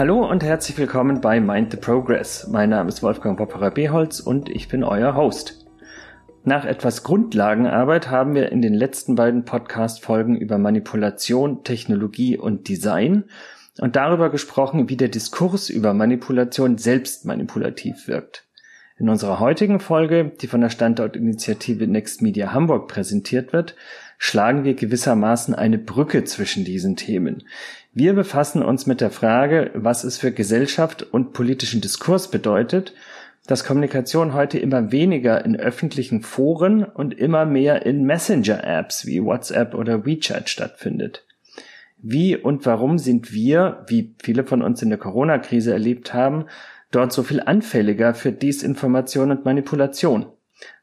Hallo und herzlich willkommen bei Mind the Progress. Mein Name ist Wolfgang Popperer Beholz und ich bin euer Host. Nach etwas Grundlagenarbeit haben wir in den letzten beiden Podcast-Folgen über Manipulation, Technologie und Design und darüber gesprochen, wie der Diskurs über Manipulation selbst manipulativ wirkt. In unserer heutigen Folge, die von der Standortinitiative Next Media Hamburg präsentiert wird, schlagen wir gewissermaßen eine Brücke zwischen diesen Themen. Wir befassen uns mit der Frage, was es für Gesellschaft und politischen Diskurs bedeutet, dass Kommunikation heute immer weniger in öffentlichen Foren und immer mehr in Messenger-Apps wie WhatsApp oder WeChat stattfindet. Wie und warum sind wir, wie viele von uns in der Corona-Krise erlebt haben, dort so viel anfälliger für Desinformation und Manipulation?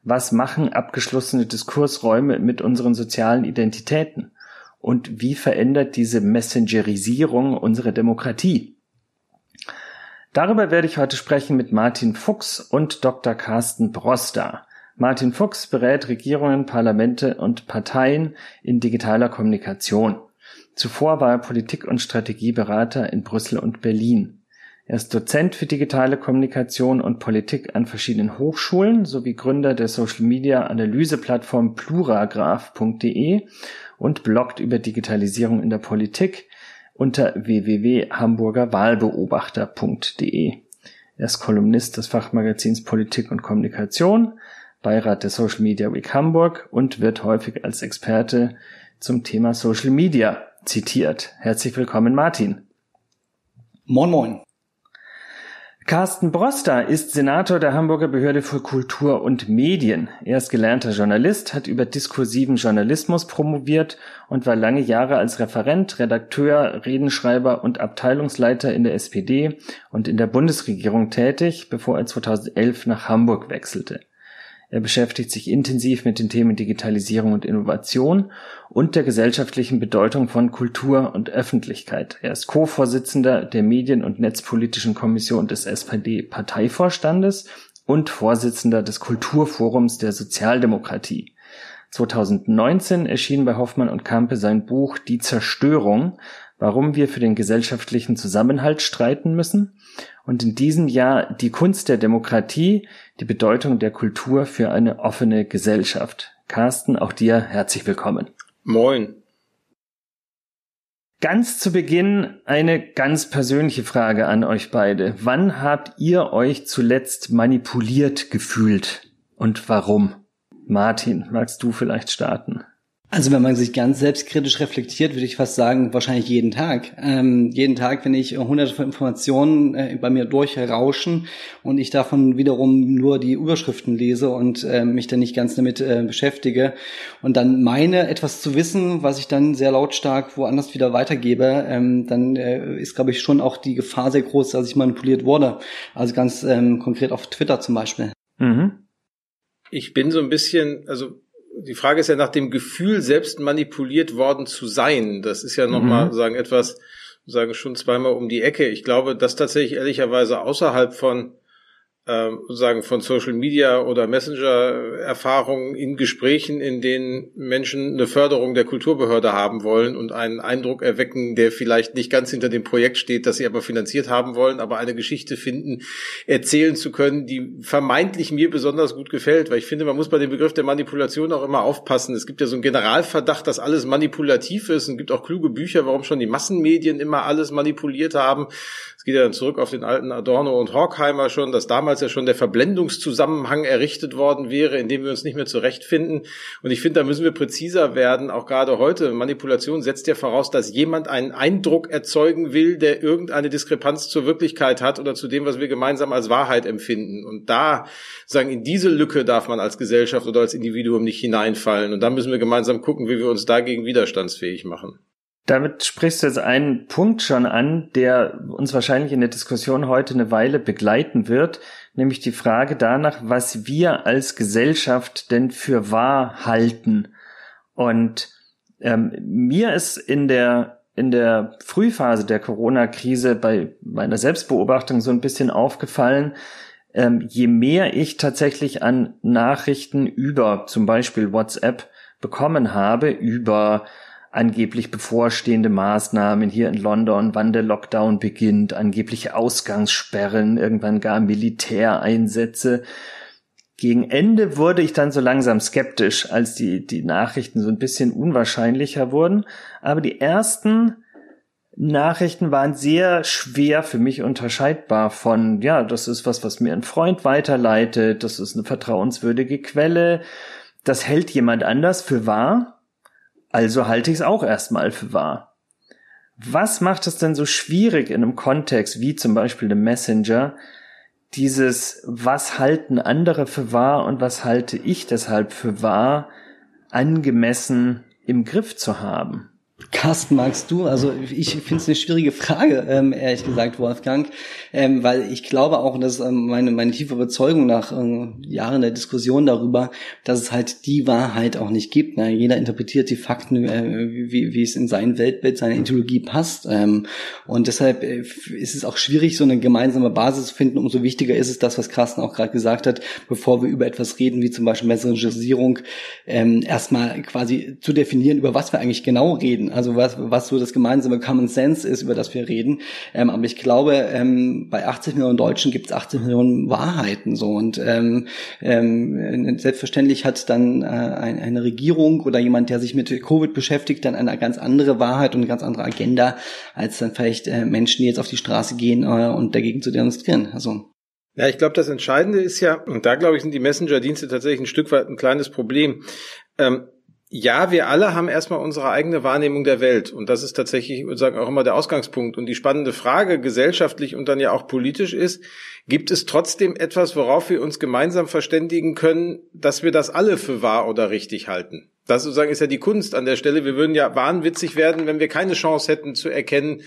Was machen abgeschlossene Diskursräume mit unseren sozialen Identitäten? Und wie verändert diese Messengerisierung unsere Demokratie? Darüber werde ich heute sprechen mit Martin Fuchs und Dr. Carsten Broster. Martin Fuchs berät Regierungen, Parlamente und Parteien in digitaler Kommunikation. Zuvor war er Politik- und Strategieberater in Brüssel und Berlin. Er ist Dozent für digitale Kommunikation und Politik an verschiedenen Hochschulen sowie Gründer der Social-Media-Analyse-Plattform pluragraph.de und bloggt über Digitalisierung in der Politik unter www.hamburgerwahlbeobachter.de. Er ist Kolumnist des Fachmagazins Politik und Kommunikation, Beirat der Social Media Week Hamburg und wird häufig als Experte zum Thema Social Media zitiert. Herzlich willkommen, Martin. Moin, moin. Carsten Broster ist Senator der Hamburger Behörde für Kultur und Medien. Er ist gelernter Journalist, hat über diskursiven Journalismus promoviert und war lange Jahre als Referent, Redakteur, Redenschreiber und Abteilungsleiter in der SPD und in der Bundesregierung tätig, bevor er 2011 nach Hamburg wechselte. Er beschäftigt sich intensiv mit den Themen Digitalisierung und Innovation und der gesellschaftlichen Bedeutung von Kultur und Öffentlichkeit. Er ist Co-Vorsitzender der Medien- und Netzpolitischen Kommission des SPD-Parteivorstandes und Vorsitzender des Kulturforums der Sozialdemokratie. 2019 erschien bei Hoffmann und Campe sein Buch Die Zerstörung, warum wir für den gesellschaftlichen Zusammenhalt streiten müssen und in diesem Jahr die Kunst der Demokratie, die Bedeutung der Kultur für eine offene Gesellschaft. Carsten, auch dir herzlich willkommen. Moin. Ganz zu Beginn eine ganz persönliche Frage an euch beide. Wann habt ihr euch zuletzt manipuliert gefühlt und warum? Martin, magst du vielleicht starten? Also wenn man sich ganz selbstkritisch reflektiert, würde ich fast sagen, wahrscheinlich jeden Tag. Ähm, jeden Tag, wenn ich hunderte von Informationen äh, bei mir durchrauschen und ich davon wiederum nur die Überschriften lese und äh, mich dann nicht ganz damit äh, beschäftige und dann meine, etwas zu wissen, was ich dann sehr lautstark woanders wieder weitergebe, ähm, dann äh, ist, glaube ich, schon auch die Gefahr sehr groß, dass ich manipuliert wurde. Also ganz ähm, konkret auf Twitter zum Beispiel. Mhm. Ich bin so ein bisschen, also die Frage ist ja nach dem Gefühl, selbst manipuliert worden zu sein. Das ist ja nochmal, mhm. sagen, etwas, sagen schon zweimal um die Ecke. Ich glaube, dass tatsächlich ehrlicherweise außerhalb von ähm, sagen von Social Media oder Messenger-Erfahrungen in Gesprächen, in denen Menschen eine Förderung der Kulturbehörde haben wollen und einen Eindruck erwecken, der vielleicht nicht ganz hinter dem Projekt steht, das sie aber finanziert haben wollen, aber eine Geschichte finden, erzählen zu können, die vermeintlich mir besonders gut gefällt, weil ich finde, man muss bei dem Begriff der Manipulation auch immer aufpassen. Es gibt ja so einen Generalverdacht, dass alles manipulativ ist. Und gibt auch kluge Bücher, warum schon die Massenmedien immer alles manipuliert haben geht ja dann zurück auf den alten Adorno und Horkheimer schon, dass damals ja schon der Verblendungszusammenhang errichtet worden wäre, in dem wir uns nicht mehr zurechtfinden. Und ich finde, da müssen wir präziser werden, auch gerade heute. Manipulation setzt ja voraus, dass jemand einen Eindruck erzeugen will, der irgendeine Diskrepanz zur Wirklichkeit hat oder zu dem, was wir gemeinsam als Wahrheit empfinden. Und da, sagen, in diese Lücke darf man als Gesellschaft oder als Individuum nicht hineinfallen. Und da müssen wir gemeinsam gucken, wie wir uns dagegen widerstandsfähig machen. Damit sprichst du jetzt einen Punkt schon an, der uns wahrscheinlich in der Diskussion heute eine Weile begleiten wird, nämlich die Frage danach, was wir als Gesellschaft denn für wahr halten. Und ähm, mir ist in der in der Frühphase der Corona-Krise bei meiner Selbstbeobachtung so ein bisschen aufgefallen, ähm, je mehr ich tatsächlich an Nachrichten über zum Beispiel WhatsApp bekommen habe, über angeblich bevorstehende Maßnahmen hier in London, wann der Lockdown beginnt, angebliche Ausgangssperren, irgendwann gar Militäreinsätze. Gegen Ende wurde ich dann so langsam skeptisch, als die, die Nachrichten so ein bisschen unwahrscheinlicher wurden. Aber die ersten Nachrichten waren sehr schwer für mich unterscheidbar von, ja, das ist was, was mir ein Freund weiterleitet, das ist eine vertrauenswürdige Quelle, das hält jemand anders für wahr also halte ich es auch erstmal für wahr. Was macht es denn so schwierig in einem Kontext wie zum Beispiel dem Messenger, dieses was halten andere für wahr und was halte ich deshalb für wahr, angemessen im Griff zu haben? Carsten, magst du? Also ich finde es eine schwierige Frage, ähm, ehrlich gesagt, Wolfgang, ähm, weil ich glaube auch, und das ist ähm, meine, meine tiefe Überzeugung nach äh, Jahren der Diskussion darüber, dass es halt die Wahrheit auch nicht gibt. Ne? Jeder interpretiert die Fakten, äh, wie, wie es in sein Weltbild, seine Ideologie passt. Ähm, und deshalb äh, ist es auch schwierig, so eine gemeinsame Basis zu finden. Umso wichtiger ist es das, was Carsten auch gerade gesagt hat, bevor wir über etwas reden, wie zum Beispiel Messengerisierung, ähm, erstmal quasi zu definieren, über was wir eigentlich genau reden also was, was so das gemeinsame Common Sense ist, über das wir reden. Ähm, aber ich glaube, ähm, bei 80 Millionen Deutschen gibt es 80 Millionen Wahrheiten so und ähm, ähm, selbstverständlich hat dann äh, ein, eine Regierung oder jemand, der sich mit Covid beschäftigt, dann eine ganz andere Wahrheit und eine ganz andere Agenda als dann vielleicht äh, Menschen, die jetzt auf die Straße gehen äh, und dagegen zu demonstrieren. Also ja, ich glaube, das Entscheidende ist ja, und da glaube ich, sind die Messenger-Dienste tatsächlich ein Stück weit ein kleines Problem. Ähm, ja, wir alle haben erstmal unsere eigene Wahrnehmung der Welt. Und das ist tatsächlich, ich würde sagen, auch immer der Ausgangspunkt. Und die spannende Frage gesellschaftlich und dann ja auch politisch ist, gibt es trotzdem etwas, worauf wir uns gemeinsam verständigen können, dass wir das alle für wahr oder richtig halten? Das sozusagen ist ja die Kunst an der Stelle. Wir würden ja wahnwitzig werden, wenn wir keine Chance hätten zu erkennen,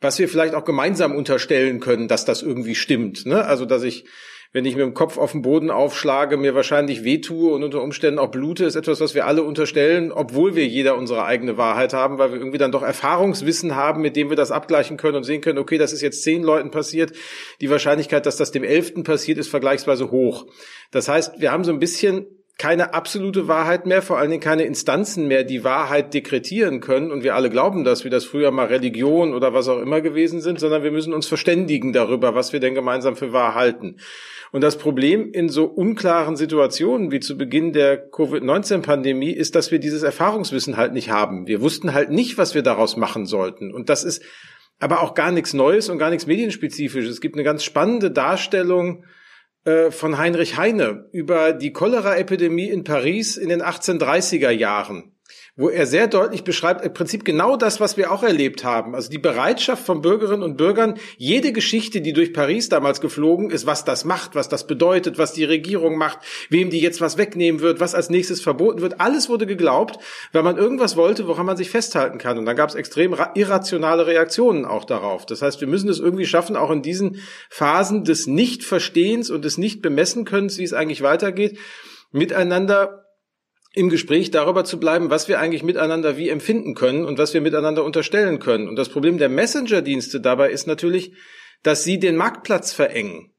was wir vielleicht auch gemeinsam unterstellen können, dass das irgendwie stimmt. Ne? Also, dass ich wenn ich mit dem Kopf auf den Boden aufschlage, mir wahrscheinlich wehtue und unter Umständen auch blute, ist etwas, was wir alle unterstellen, obwohl wir jeder unsere eigene Wahrheit haben, weil wir irgendwie dann doch Erfahrungswissen haben, mit dem wir das abgleichen können und sehen können, okay, das ist jetzt zehn Leuten passiert. Die Wahrscheinlichkeit, dass das dem elften passiert, ist vergleichsweise hoch. Das heißt, wir haben so ein bisschen keine absolute Wahrheit mehr, vor allen Dingen keine Instanzen mehr, die Wahrheit dekretieren können. Und wir alle glauben das, wie das früher mal Religion oder was auch immer gewesen sind, sondern wir müssen uns verständigen darüber, was wir denn gemeinsam für wahr halten. Und das Problem in so unklaren Situationen wie zu Beginn der Covid-19-Pandemie ist, dass wir dieses Erfahrungswissen halt nicht haben. Wir wussten halt nicht, was wir daraus machen sollten. Und das ist aber auch gar nichts Neues und gar nichts medienspezifisches. Es gibt eine ganz spannende Darstellung äh, von Heinrich Heine über die Cholera-Epidemie in Paris in den 1830er Jahren wo er sehr deutlich beschreibt, im Prinzip genau das, was wir auch erlebt haben. Also die Bereitschaft von Bürgerinnen und Bürgern, jede Geschichte, die durch Paris damals geflogen ist, was das macht, was das bedeutet, was die Regierung macht, wem die jetzt was wegnehmen wird, was als nächstes verboten wird, alles wurde geglaubt, weil man irgendwas wollte, woran man sich festhalten kann. Und dann gab es extrem irrationale Reaktionen auch darauf. Das heißt, wir müssen es irgendwie schaffen, auch in diesen Phasen des Nichtverstehens und des Nicht-Bemessen-Könnens, wie es eigentlich weitergeht, miteinander im Gespräch darüber zu bleiben, was wir eigentlich miteinander wie empfinden können und was wir miteinander unterstellen können. Und das Problem der Messenger-Dienste dabei ist natürlich, dass sie den Marktplatz verengen.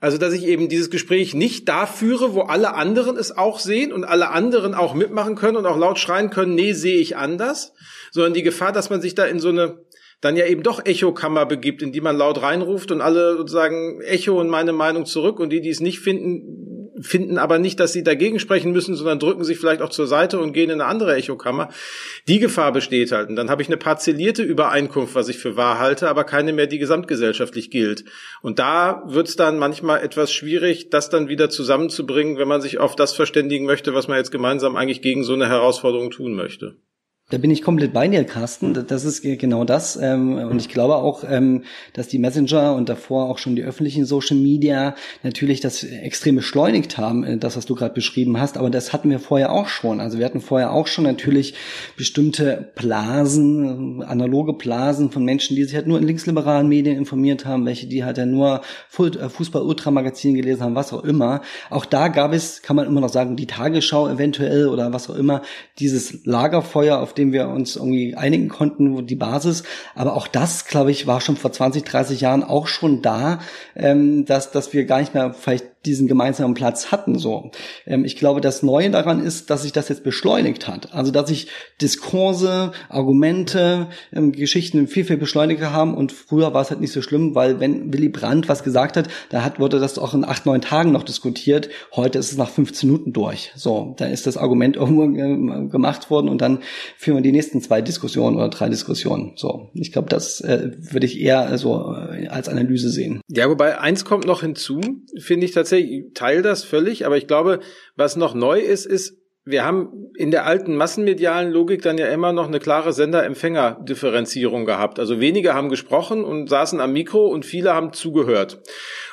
Also, dass ich eben dieses Gespräch nicht da führe, wo alle anderen es auch sehen und alle anderen auch mitmachen können und auch laut schreien können, nee, sehe ich anders, sondern die Gefahr, dass man sich da in so eine dann ja eben doch Echokammer begibt, in die man laut reinruft und alle sozusagen Echo und meine Meinung zurück und die, die es nicht finden, finden aber nicht, dass sie dagegen sprechen müssen, sondern drücken sich vielleicht auch zur Seite und gehen in eine andere Echokammer. Die Gefahr besteht halt. Und dann habe ich eine parzellierte Übereinkunft, was ich für wahr halte, aber keine mehr, die gesamtgesellschaftlich gilt. Und da wird es dann manchmal etwas schwierig, das dann wieder zusammenzubringen, wenn man sich auf das verständigen möchte, was man jetzt gemeinsam eigentlich gegen so eine Herausforderung tun möchte. Da bin ich komplett bei dir, Carsten. Das ist genau das. Ähm, und ich glaube auch, ähm, dass die Messenger und davor auch schon die öffentlichen Social Media natürlich das extrem beschleunigt haben, äh, das, was du gerade beschrieben hast. Aber das hatten wir vorher auch schon. Also wir hatten vorher auch schon natürlich bestimmte Blasen, analoge Blasen von Menschen, die sich halt nur in linksliberalen Medien informiert haben, welche die halt ja nur äh, Fußball-Ultramagazin gelesen haben, was auch immer. Auch da gab es, kann man immer noch sagen, die Tagesschau eventuell oder was auch immer, dieses Lagerfeuer, auf dem dem wir uns irgendwie einigen konnten, die Basis. Aber auch das, glaube ich, war schon vor 20, 30 Jahren auch schon da, ähm, dass, dass wir gar nicht mehr vielleicht diesen gemeinsamen Platz hatten. So, ähm, ich glaube, das Neue daran ist, dass sich das jetzt beschleunigt hat. Also dass sich Diskurse, Argumente, ähm, Geschichten viel viel beschleuniger haben. Und früher war es halt nicht so schlimm, weil wenn Willy Brandt was gesagt hat, da hat wurde das auch in acht neun Tagen noch diskutiert. Heute ist es nach 15 Minuten durch. So, da ist das Argument irgendwo äh, gemacht worden und dann führen wir die nächsten zwei Diskussionen oder drei Diskussionen. So, ich glaube, das äh, würde ich eher so äh, als Analyse sehen. Ja, wobei eins kommt noch hinzu, finde ich tatsächlich tatsächlich, teile das völlig, aber ich glaube, was noch neu ist, ist, wir haben in der alten massenmedialen Logik dann ja immer noch eine klare Sender-Empfänger-Differenzierung gehabt. Also wenige haben gesprochen und saßen am Mikro und viele haben zugehört.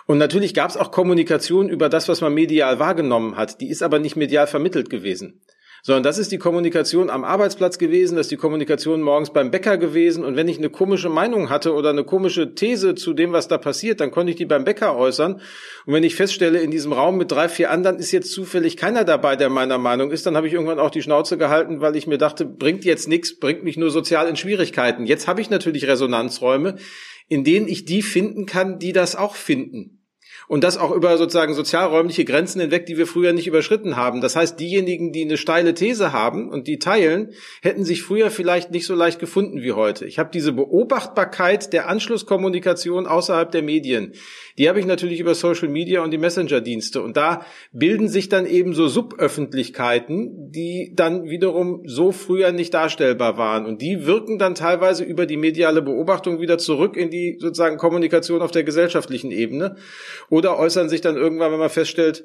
Und natürlich gab es auch Kommunikation über das, was man medial wahrgenommen hat. Die ist aber nicht medial vermittelt gewesen sondern das ist die Kommunikation am Arbeitsplatz gewesen, das ist die Kommunikation morgens beim Bäcker gewesen. Und wenn ich eine komische Meinung hatte oder eine komische These zu dem, was da passiert, dann konnte ich die beim Bäcker äußern. Und wenn ich feststelle, in diesem Raum mit drei, vier anderen ist jetzt zufällig keiner dabei, der meiner Meinung ist, dann habe ich irgendwann auch die Schnauze gehalten, weil ich mir dachte, bringt jetzt nichts, bringt mich nur sozial in Schwierigkeiten. Jetzt habe ich natürlich Resonanzräume, in denen ich die finden kann, die das auch finden. Und das auch über sozusagen sozialräumliche Grenzen hinweg, die wir früher nicht überschritten haben. Das heißt, diejenigen, die eine steile These haben und die teilen, hätten sich früher vielleicht nicht so leicht gefunden wie heute. Ich habe diese Beobachtbarkeit der Anschlusskommunikation außerhalb der Medien. Die habe ich natürlich über Social Media und die Messenger-Dienste. Und da bilden sich dann eben so Suböffentlichkeiten, die dann wiederum so früher nicht darstellbar waren. Und die wirken dann teilweise über die mediale Beobachtung wieder zurück in die sozusagen Kommunikation auf der gesellschaftlichen Ebene. Oder äußern sich dann irgendwann, wenn man feststellt,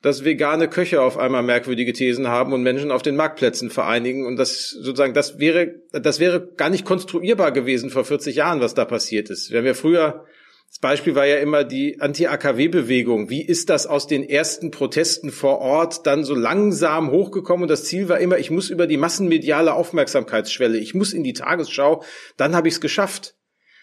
dass vegane Köche auf einmal merkwürdige Thesen haben und Menschen auf den Marktplätzen vereinigen und das sozusagen das wäre das wäre gar nicht konstruierbar gewesen vor 40 Jahren, was da passiert ist. Wir haben ja früher das Beispiel war ja immer die Anti-AKW-Bewegung. Wie ist das aus den ersten Protesten vor Ort dann so langsam hochgekommen? Und das Ziel war immer, ich muss über die massenmediale Aufmerksamkeitsschwelle, ich muss in die Tagesschau, dann habe ich es geschafft.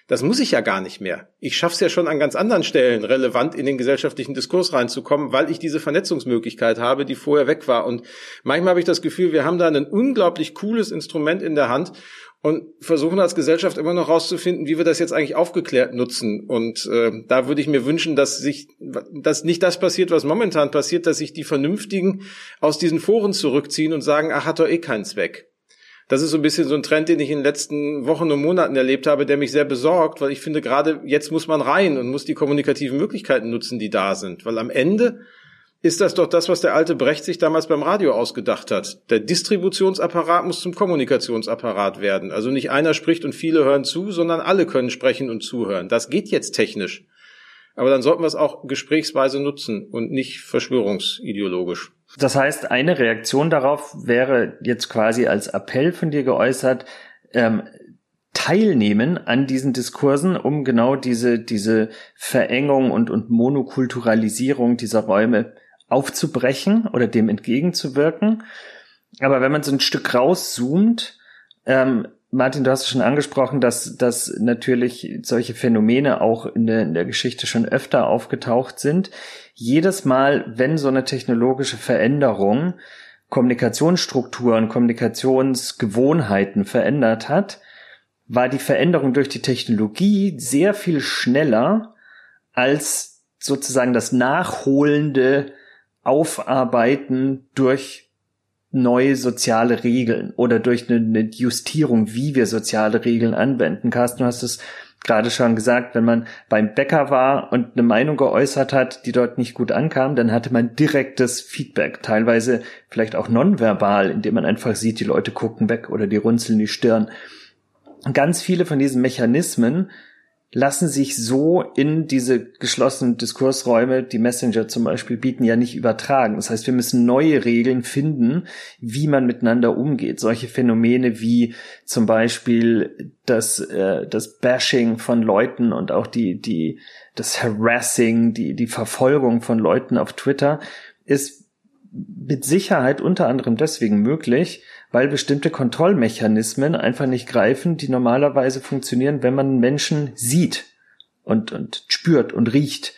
Das muss ich ja gar nicht mehr. Ich schaffe es ja schon an ganz anderen Stellen, relevant in den gesellschaftlichen Diskurs reinzukommen, weil ich diese Vernetzungsmöglichkeit habe, die vorher weg war. Und manchmal habe ich das Gefühl, wir haben da ein unglaublich cooles Instrument in der Hand und versuchen als Gesellschaft immer noch rauszufinden, wie wir das jetzt eigentlich aufgeklärt nutzen. Und äh, da würde ich mir wünschen, dass sich, dass nicht das passiert, was momentan passiert, dass sich die Vernünftigen aus diesen Foren zurückziehen und sagen, ach, hat doch eh keinen Zweck. Das ist so ein bisschen so ein Trend, den ich in den letzten Wochen und Monaten erlebt habe, der mich sehr besorgt, weil ich finde, gerade jetzt muss man rein und muss die kommunikativen Möglichkeiten nutzen, die da sind. Weil am Ende ist das doch das, was der alte Brecht sich damals beim Radio ausgedacht hat. Der Distributionsapparat muss zum Kommunikationsapparat werden. Also nicht einer spricht und viele hören zu, sondern alle können sprechen und zuhören. Das geht jetzt technisch. Aber dann sollten wir es auch gesprächsweise nutzen und nicht verschwörungsideologisch. Das heißt, eine Reaktion darauf wäre jetzt quasi als Appell von dir geäußert, ähm, teilnehmen an diesen Diskursen, um genau diese, diese Verengung und, und Monokulturalisierung dieser Räume aufzubrechen oder dem entgegenzuwirken. Aber wenn man so ein Stück rauszoomt, ähm, Martin, du hast schon angesprochen, dass, dass natürlich solche Phänomene auch in der, in der Geschichte schon öfter aufgetaucht sind. Jedes Mal, wenn so eine technologische Veränderung Kommunikationsstrukturen, Kommunikationsgewohnheiten verändert hat, war die Veränderung durch die Technologie sehr viel schneller als sozusagen das nachholende Aufarbeiten durch neue soziale Regeln oder durch eine, Justierung, wie wir soziale Regeln anwenden. Carsten, du hast es gerade schon gesagt, wenn man beim Bäcker war und eine Meinung geäußert hat, die dort nicht gut ankam, dann hatte man direktes Feedback, teilweise vielleicht auch nonverbal, indem man einfach sieht, die Leute gucken weg oder die runzeln die Stirn. Ganz viele von diesen Mechanismen lassen sich so in diese geschlossenen Diskursräume, die Messenger zum Beispiel bieten, ja nicht übertragen. Das heißt, wir müssen neue Regeln finden, wie man miteinander umgeht. Solche Phänomene wie zum Beispiel das, äh, das Bashing von Leuten und auch die, die, das Harassing, die, die Verfolgung von Leuten auf Twitter ist mit Sicherheit unter anderem deswegen möglich, weil bestimmte Kontrollmechanismen einfach nicht greifen, die normalerweise funktionieren, wenn man Menschen sieht und, und spürt und riecht.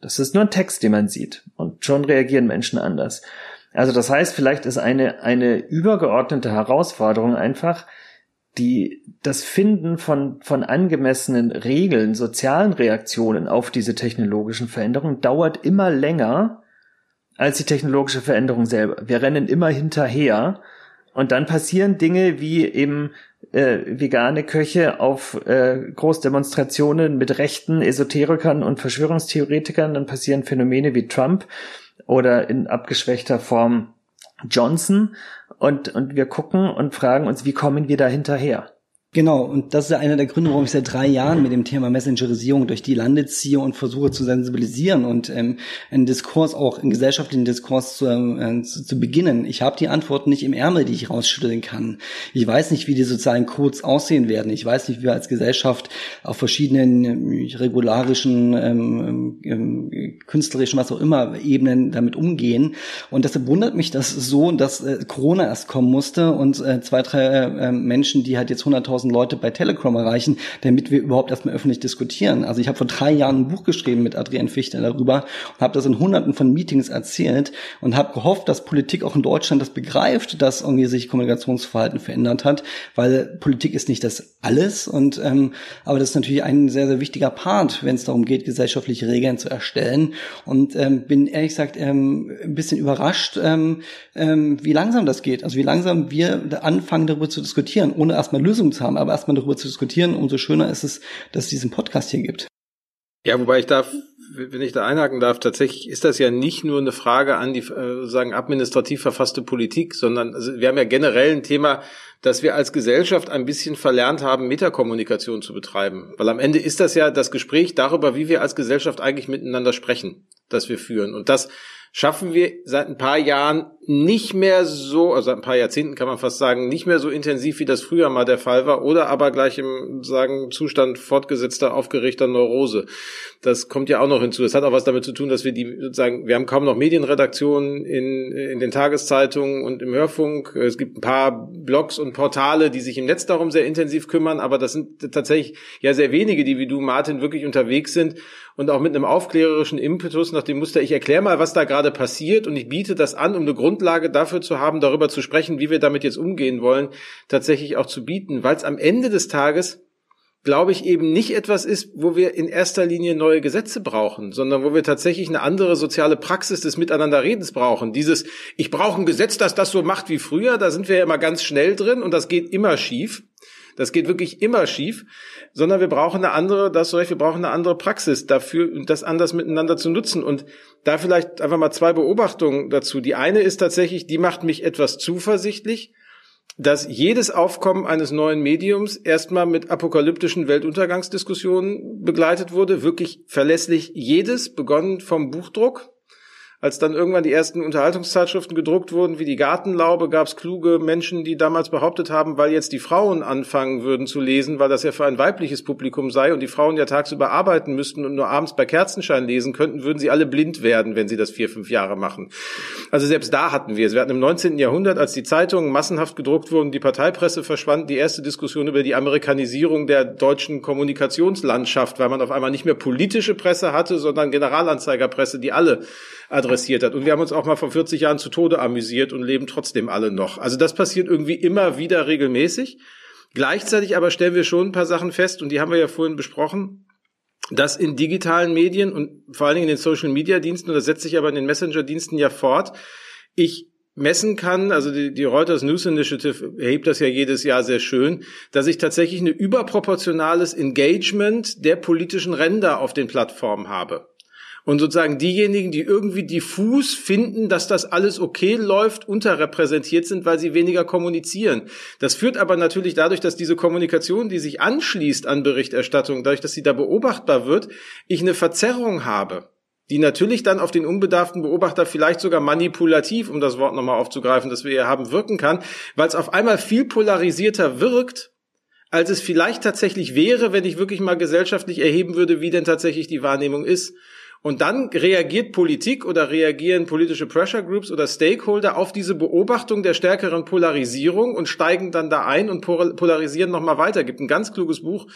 Das ist nur ein Text, den man sieht. Und schon reagieren Menschen anders. Also das heißt, vielleicht ist eine, eine übergeordnete Herausforderung einfach, die, das Finden von, von angemessenen Regeln, sozialen Reaktionen auf diese technologischen Veränderungen dauert immer länger als die technologische Veränderung selber. Wir rennen immer hinterher und dann passieren Dinge wie eben äh, vegane Köche auf äh, Großdemonstrationen mit Rechten, Esoterikern und Verschwörungstheoretikern. Dann passieren Phänomene wie Trump oder in abgeschwächter Form Johnson. Und, und wir gucken und fragen uns, wie kommen wir da hinterher? Genau, und das ist ja einer der Gründe, warum ich seit drei Jahren mit dem Thema Messengerisierung durch die Lande ziehe und versuche zu sensibilisieren und ähm, einen Diskurs, auch einen gesellschaftlichen Diskurs zu, äh, zu, zu beginnen. Ich habe die Antworten nicht im Ärmel, die ich rausschütteln kann. Ich weiß nicht, wie die sozialen Codes aussehen werden. Ich weiß nicht, wie wir als Gesellschaft auf verschiedenen ähm, regularischen, ähm, ähm, künstlerischen, was auch immer, Ebenen damit umgehen. Und deshalb wundert mich das so, dass äh, Corona erst kommen musste und äh, zwei, drei äh, Menschen, die halt jetzt 100.000 10.000 Leute bei Telegram erreichen, damit wir überhaupt erstmal öffentlich diskutieren. Also ich habe vor drei Jahren ein Buch geschrieben mit Adrian Fichter darüber und habe das in hunderten von Meetings erzählt und habe gehofft, dass Politik auch in Deutschland das begreift, dass irgendwie sich Kommunikationsverhalten verändert hat, weil Politik ist nicht das alles und ähm, aber das ist natürlich ein sehr, sehr wichtiger Part, wenn es darum geht, gesellschaftliche Regeln zu erstellen. Und ähm, bin ehrlich gesagt ähm, ein bisschen überrascht, ähm, ähm, wie langsam das geht, also wie langsam wir anfangen darüber zu diskutieren, ohne erstmal Lösungen zu haben haben, aber erstmal darüber zu diskutieren, umso schöner ist es, dass es diesen Podcast hier gibt. Ja, wobei ich darf, wenn ich da einhaken darf, tatsächlich ist das ja nicht nur eine Frage an die äh, sagen administrativ verfasste Politik, sondern also wir haben ja generell ein Thema, dass wir als Gesellschaft ein bisschen verlernt haben, Metakommunikation zu betreiben. Weil am Ende ist das ja das Gespräch darüber, wie wir als Gesellschaft eigentlich miteinander sprechen, das wir führen. Und das schaffen wir seit ein paar Jahren nicht mehr so, also seit ein paar Jahrzehnten kann man fast sagen, nicht mehr so intensiv, wie das früher mal der Fall war, oder aber gleich im sagen Zustand fortgesetzter aufgeregter Neurose. Das kommt ja auch noch hinzu. Das hat auch was damit zu tun, dass wir die sozusagen, wir haben kaum noch Medienredaktionen in, in den Tageszeitungen und im Hörfunk. Es gibt ein paar Blogs und Portale, die sich im Netz darum sehr intensiv kümmern, aber das sind tatsächlich ja sehr wenige, die wie du, Martin, wirklich unterwegs sind und auch mit einem aufklärerischen Impetus nach dem Muster, ich erkläre mal, was da gerade passiert und ich biete das an, um eine Grund Grundlage dafür zu haben, darüber zu sprechen, wie wir damit jetzt umgehen wollen, tatsächlich auch zu bieten, weil es am Ende des Tages glaube ich, eben nicht etwas ist, wo wir in erster Linie neue Gesetze brauchen, sondern wo wir tatsächlich eine andere soziale Praxis des Miteinanderredens brauchen. Dieses, ich brauche ein Gesetz, das das so macht wie früher, da sind wir ja immer ganz schnell drin und das geht immer schief. Das geht wirklich immer schief, sondern wir brauchen eine andere, das recht, wir brauchen eine andere Praxis dafür, das anders miteinander zu nutzen. Und da vielleicht einfach mal zwei Beobachtungen dazu. Die eine ist tatsächlich, die macht mich etwas zuversichtlich, dass jedes Aufkommen eines neuen Mediums erstmal mit apokalyptischen Weltuntergangsdiskussionen begleitet wurde, wirklich verlässlich jedes, begonnen vom Buchdruck, als dann irgendwann die ersten Unterhaltungszeitschriften gedruckt wurden, wie die Gartenlaube, gab es kluge Menschen, die damals behauptet haben, weil jetzt die Frauen anfangen würden zu lesen, weil das ja für ein weibliches Publikum sei und die Frauen ja tagsüber arbeiten müssten und nur abends bei Kerzenschein lesen könnten, würden sie alle blind werden, wenn sie das vier, fünf Jahre machen. Also selbst da hatten wir es. Wir hatten im 19. Jahrhundert, als die Zeitungen massenhaft gedruckt wurden, die Parteipresse verschwand, die erste Diskussion über die Amerikanisierung der deutschen Kommunikationslandschaft, weil man auf einmal nicht mehr politische Presse hatte, sondern Generalanzeigerpresse, die alle adressiert hat. Und wir haben uns auch mal vor 40 Jahren zu Tode amüsiert und leben trotzdem alle noch. Also das passiert irgendwie immer wieder regelmäßig. Gleichzeitig aber stellen wir schon ein paar Sachen fest, und die haben wir ja vorhin besprochen. dass in digitalen Medien und vor allen Dingen in den Social-Media-Diensten, und das setzt sich aber in den Messenger-Diensten ja fort, ich messen kann, also die, die Reuters News Initiative erhebt das ja jedes Jahr sehr schön, dass ich tatsächlich eine überproportionales Engagement der politischen Ränder auf den Plattformen habe. Und sozusagen diejenigen, die irgendwie diffus finden, dass das alles okay läuft, unterrepräsentiert sind, weil sie weniger kommunizieren. Das führt aber natürlich dadurch, dass diese Kommunikation, die sich anschließt an Berichterstattung, dadurch, dass sie da beobachtbar wird, ich eine Verzerrung habe die natürlich dann auf den unbedarften Beobachter vielleicht sogar manipulativ, um das Wort nochmal aufzugreifen, das wir hier haben, wirken kann, weil es auf einmal viel polarisierter wirkt, als es vielleicht tatsächlich wäre, wenn ich wirklich mal gesellschaftlich erheben würde, wie denn tatsächlich die Wahrnehmung ist. Und dann reagiert Politik oder reagieren politische Pressure Groups oder Stakeholder auf diese Beobachtung der stärkeren Polarisierung und steigen dann da ein und polarisieren nochmal weiter. Gibt ein ganz kluges Buch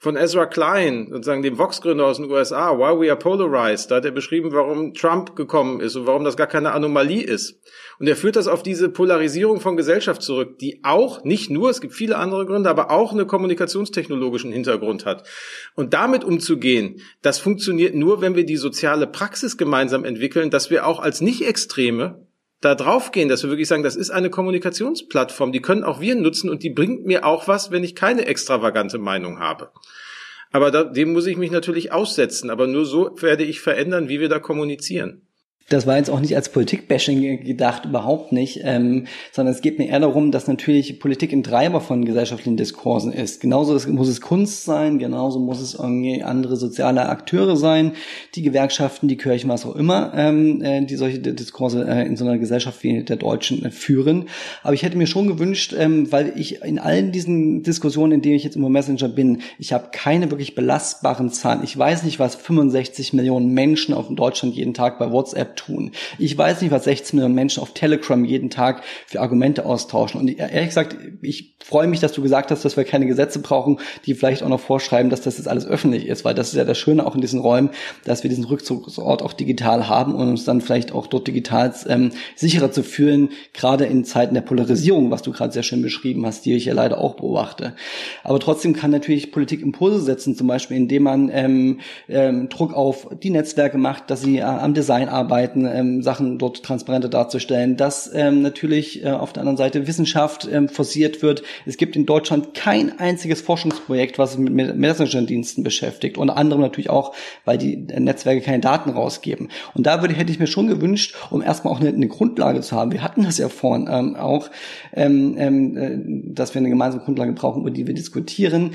von Ezra Klein, sozusagen dem Vox-Gründer aus den USA, Why We Are Polarized. Da hat er beschrieben, warum Trump gekommen ist und warum das gar keine Anomalie ist. Und er führt das auf diese Polarisierung von Gesellschaft zurück, die auch, nicht nur, es gibt viele andere Gründe, aber auch einen kommunikationstechnologischen Hintergrund hat. Und damit umzugehen, das funktioniert nur, wenn wir die soziale Praxis gemeinsam entwickeln, dass wir auch als Nicht-Extreme da draufgehen, dass wir wirklich sagen, das ist eine Kommunikationsplattform, die können auch wir nutzen und die bringt mir auch was, wenn ich keine extravagante Meinung habe. Aber da, dem muss ich mich natürlich aussetzen, aber nur so werde ich verändern, wie wir da kommunizieren das war jetzt auch nicht als Politik-Bashing gedacht, überhaupt nicht, ähm, sondern es geht mir eher darum, dass natürlich Politik ein Treiber von gesellschaftlichen Diskursen ist. Genauso muss es Kunst sein, genauso muss es irgendwie andere soziale Akteure sein, die Gewerkschaften, die Kirchen, was auch immer, ähm, äh, die solche Diskurse äh, in so einer Gesellschaft wie der Deutschen äh, führen. Aber ich hätte mir schon gewünscht, ähm, weil ich in allen diesen Diskussionen, in denen ich jetzt immer Messenger bin, ich habe keine wirklich belastbaren Zahlen. Ich weiß nicht, was 65 Millionen Menschen auf Deutschland jeden Tag bei WhatsApp tun. Ich weiß nicht, was 16 Millionen Menschen auf Telegram jeden Tag für Argumente austauschen. Und ehrlich gesagt, ich freue mich, dass du gesagt hast, dass wir keine Gesetze brauchen, die vielleicht auch noch vorschreiben, dass das jetzt alles öffentlich ist, weil das ist ja das Schöne auch in diesen Räumen, dass wir diesen Rückzugsort auch digital haben und uns dann vielleicht auch dort digital ähm, sicherer zu fühlen, gerade in Zeiten der Polarisierung, was du gerade sehr schön beschrieben hast, die ich ja leider auch beobachte. Aber trotzdem kann natürlich Politik Impulse setzen, zum Beispiel indem man ähm, ähm, Druck auf die Netzwerke macht, dass sie äh, am Design arbeiten, Möglichkeiten, ähm, Sachen dort transparenter darzustellen, dass ähm, natürlich äh, auf der anderen Seite Wissenschaft ähm, forciert wird. Es gibt in Deutschland kein einziges Forschungsprojekt, was mit Messenger-Diensten beschäftigt. Unter anderem natürlich auch, weil die Netzwerke keine Daten rausgeben. Und da würde, hätte ich mir schon gewünscht, um erstmal auch eine, eine Grundlage zu haben. Wir hatten das ja vorhin ähm, auch, ähm, ähm, äh, dass wir eine gemeinsame Grundlage brauchen, über die wir diskutieren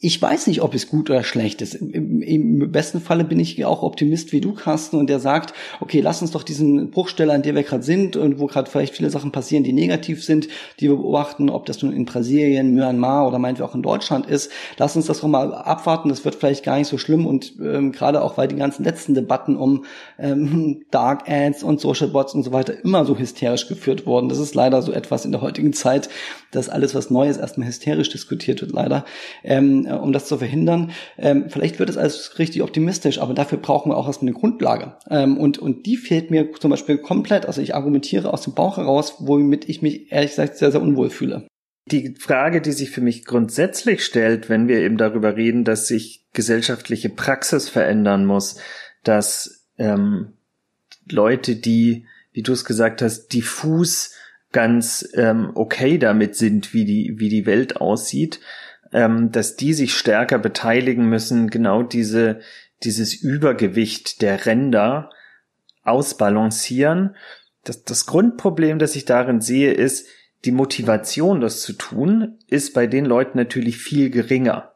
ich weiß nicht, ob es gut oder schlecht ist. Im, Im, besten Falle bin ich auch Optimist wie du, Carsten, und der sagt, okay, lass uns doch diesen Bruchstelle, an der wir gerade sind und wo gerade vielleicht viele Sachen passieren, die negativ sind, die wir beobachten, ob das nun in Brasilien, Myanmar oder meint wir auch in Deutschland ist, lass uns das doch mal abwarten. Das wird vielleicht gar nicht so schlimm und ähm, gerade auch, weil die ganzen letzten Debatten um ähm, Dark Ads und Social Bots und so weiter immer so hysterisch geführt wurden. Das ist leider so etwas in der heutigen Zeit, dass alles, was Neues erstmal hysterisch diskutiert wird, leider. Ähm, äh, um das zu verhindern. Ähm, vielleicht wird es alles richtig optimistisch, aber dafür brauchen wir auch erstmal eine Grundlage. Ähm, und, und die fehlt mir zum Beispiel komplett. Also ich argumentiere aus dem Bauch heraus, womit ich mich ehrlich gesagt sehr, sehr unwohl fühle. Die Frage, die sich für mich grundsätzlich stellt, wenn wir eben darüber reden, dass sich gesellschaftliche Praxis verändern muss, dass ähm, Leute, die, wie du es gesagt hast, diffus ganz ähm, okay damit sind, wie die, wie die Welt aussieht, ähm, dass die sich stärker beteiligen müssen, genau diese, dieses Übergewicht der Ränder ausbalancieren. Das, das Grundproblem, das ich darin sehe, ist, die Motivation, das zu tun, ist bei den Leuten natürlich viel geringer.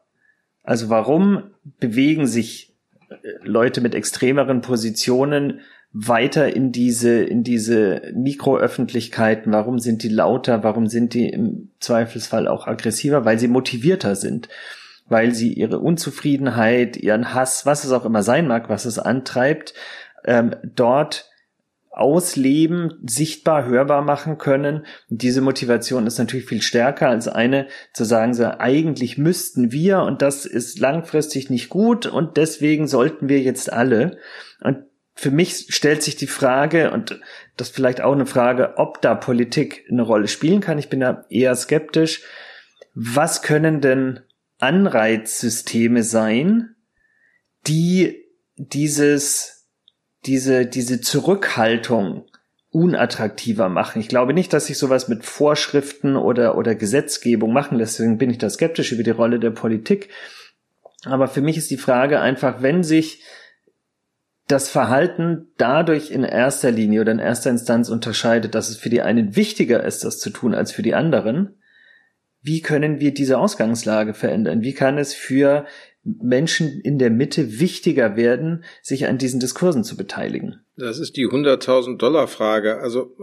Also warum bewegen sich äh, Leute mit extremeren Positionen weiter in diese, in diese Mikroöffentlichkeiten? Warum sind die lauter? Warum sind die im Zweifelsfall auch aggressiver? Weil sie motivierter sind. Weil sie ihre Unzufriedenheit, ihren Hass, was es auch immer sein mag, was es antreibt, ähm, dort ausleben, sichtbar, hörbar machen können. Und diese Motivation ist natürlich viel stärker als eine zu sagen, so eigentlich müssten wir und das ist langfristig nicht gut und deswegen sollten wir jetzt alle. Und für mich stellt sich die Frage, und das vielleicht auch eine Frage, ob da Politik eine Rolle spielen kann. Ich bin da eher skeptisch. Was können denn Anreizsysteme sein, die dieses, diese, diese Zurückhaltung unattraktiver machen. Ich glaube nicht, dass sich sowas mit Vorschriften oder, oder Gesetzgebung machen lässt. Deswegen bin ich da skeptisch über die Rolle der Politik. Aber für mich ist die Frage einfach, wenn sich das Verhalten dadurch in erster Linie oder in erster Instanz unterscheidet, dass es für die einen wichtiger ist, das zu tun, als für die anderen, wie können wir diese Ausgangslage verändern? Wie kann es für Menschen in der Mitte wichtiger werden, sich an diesen Diskursen zu beteiligen? Das ist die 100.000 Dollar Frage. Also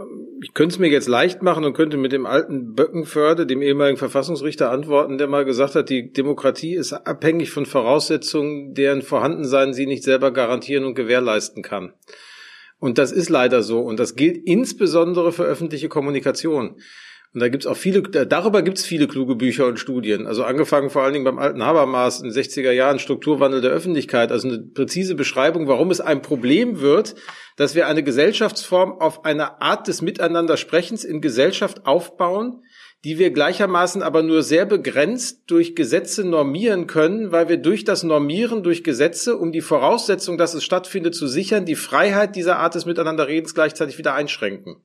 ich könnte es mir jetzt leicht machen und könnte mit dem alten Böckenförde, dem ehemaligen Verfassungsrichter, antworten, der mal gesagt hat, die Demokratie ist abhängig von Voraussetzungen, deren Vorhandensein sie nicht selber garantieren und gewährleisten kann. Und das ist leider so. Und das gilt insbesondere für öffentliche Kommunikation. Und da gibt's auch viele, darüber gibt's viele kluge Bücher und Studien. Also angefangen vor allen Dingen beim alten Habermas in den 60er Jahren, Strukturwandel der Öffentlichkeit. Also eine präzise Beschreibung, warum es ein Problem wird, dass wir eine Gesellschaftsform auf eine Art des Miteinandersprechens in Gesellschaft aufbauen, die wir gleichermaßen aber nur sehr begrenzt durch Gesetze normieren können, weil wir durch das Normieren durch Gesetze, um die Voraussetzung, dass es stattfindet, zu sichern, die Freiheit dieser Art des Miteinanderredens gleichzeitig wieder einschränken.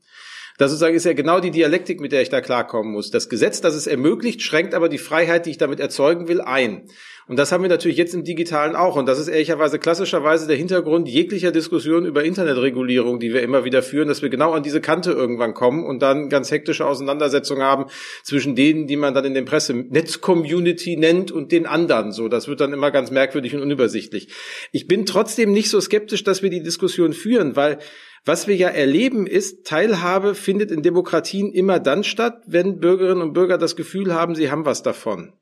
Das sozusagen ist ja genau die Dialektik, mit der ich da klarkommen muss. Das Gesetz, das es ermöglicht, schränkt aber die Freiheit, die ich damit erzeugen will, ein. Und das haben wir natürlich jetzt im Digitalen auch. Und das ist ehrlicherweise klassischerweise der Hintergrund jeglicher Diskussion über Internetregulierung, die wir immer wieder führen, dass wir genau an diese Kante irgendwann kommen und dann ganz hektische Auseinandersetzungen haben zwischen denen, die man dann in den Presse-Netz-Community nennt und den anderen. So, das wird dann immer ganz merkwürdig und unübersichtlich. Ich bin trotzdem nicht so skeptisch, dass wir die Diskussion führen, weil was wir ja erleben ist, Teilhabe findet in Demokratien immer dann statt, wenn Bürgerinnen und Bürger das Gefühl haben, sie haben was davon.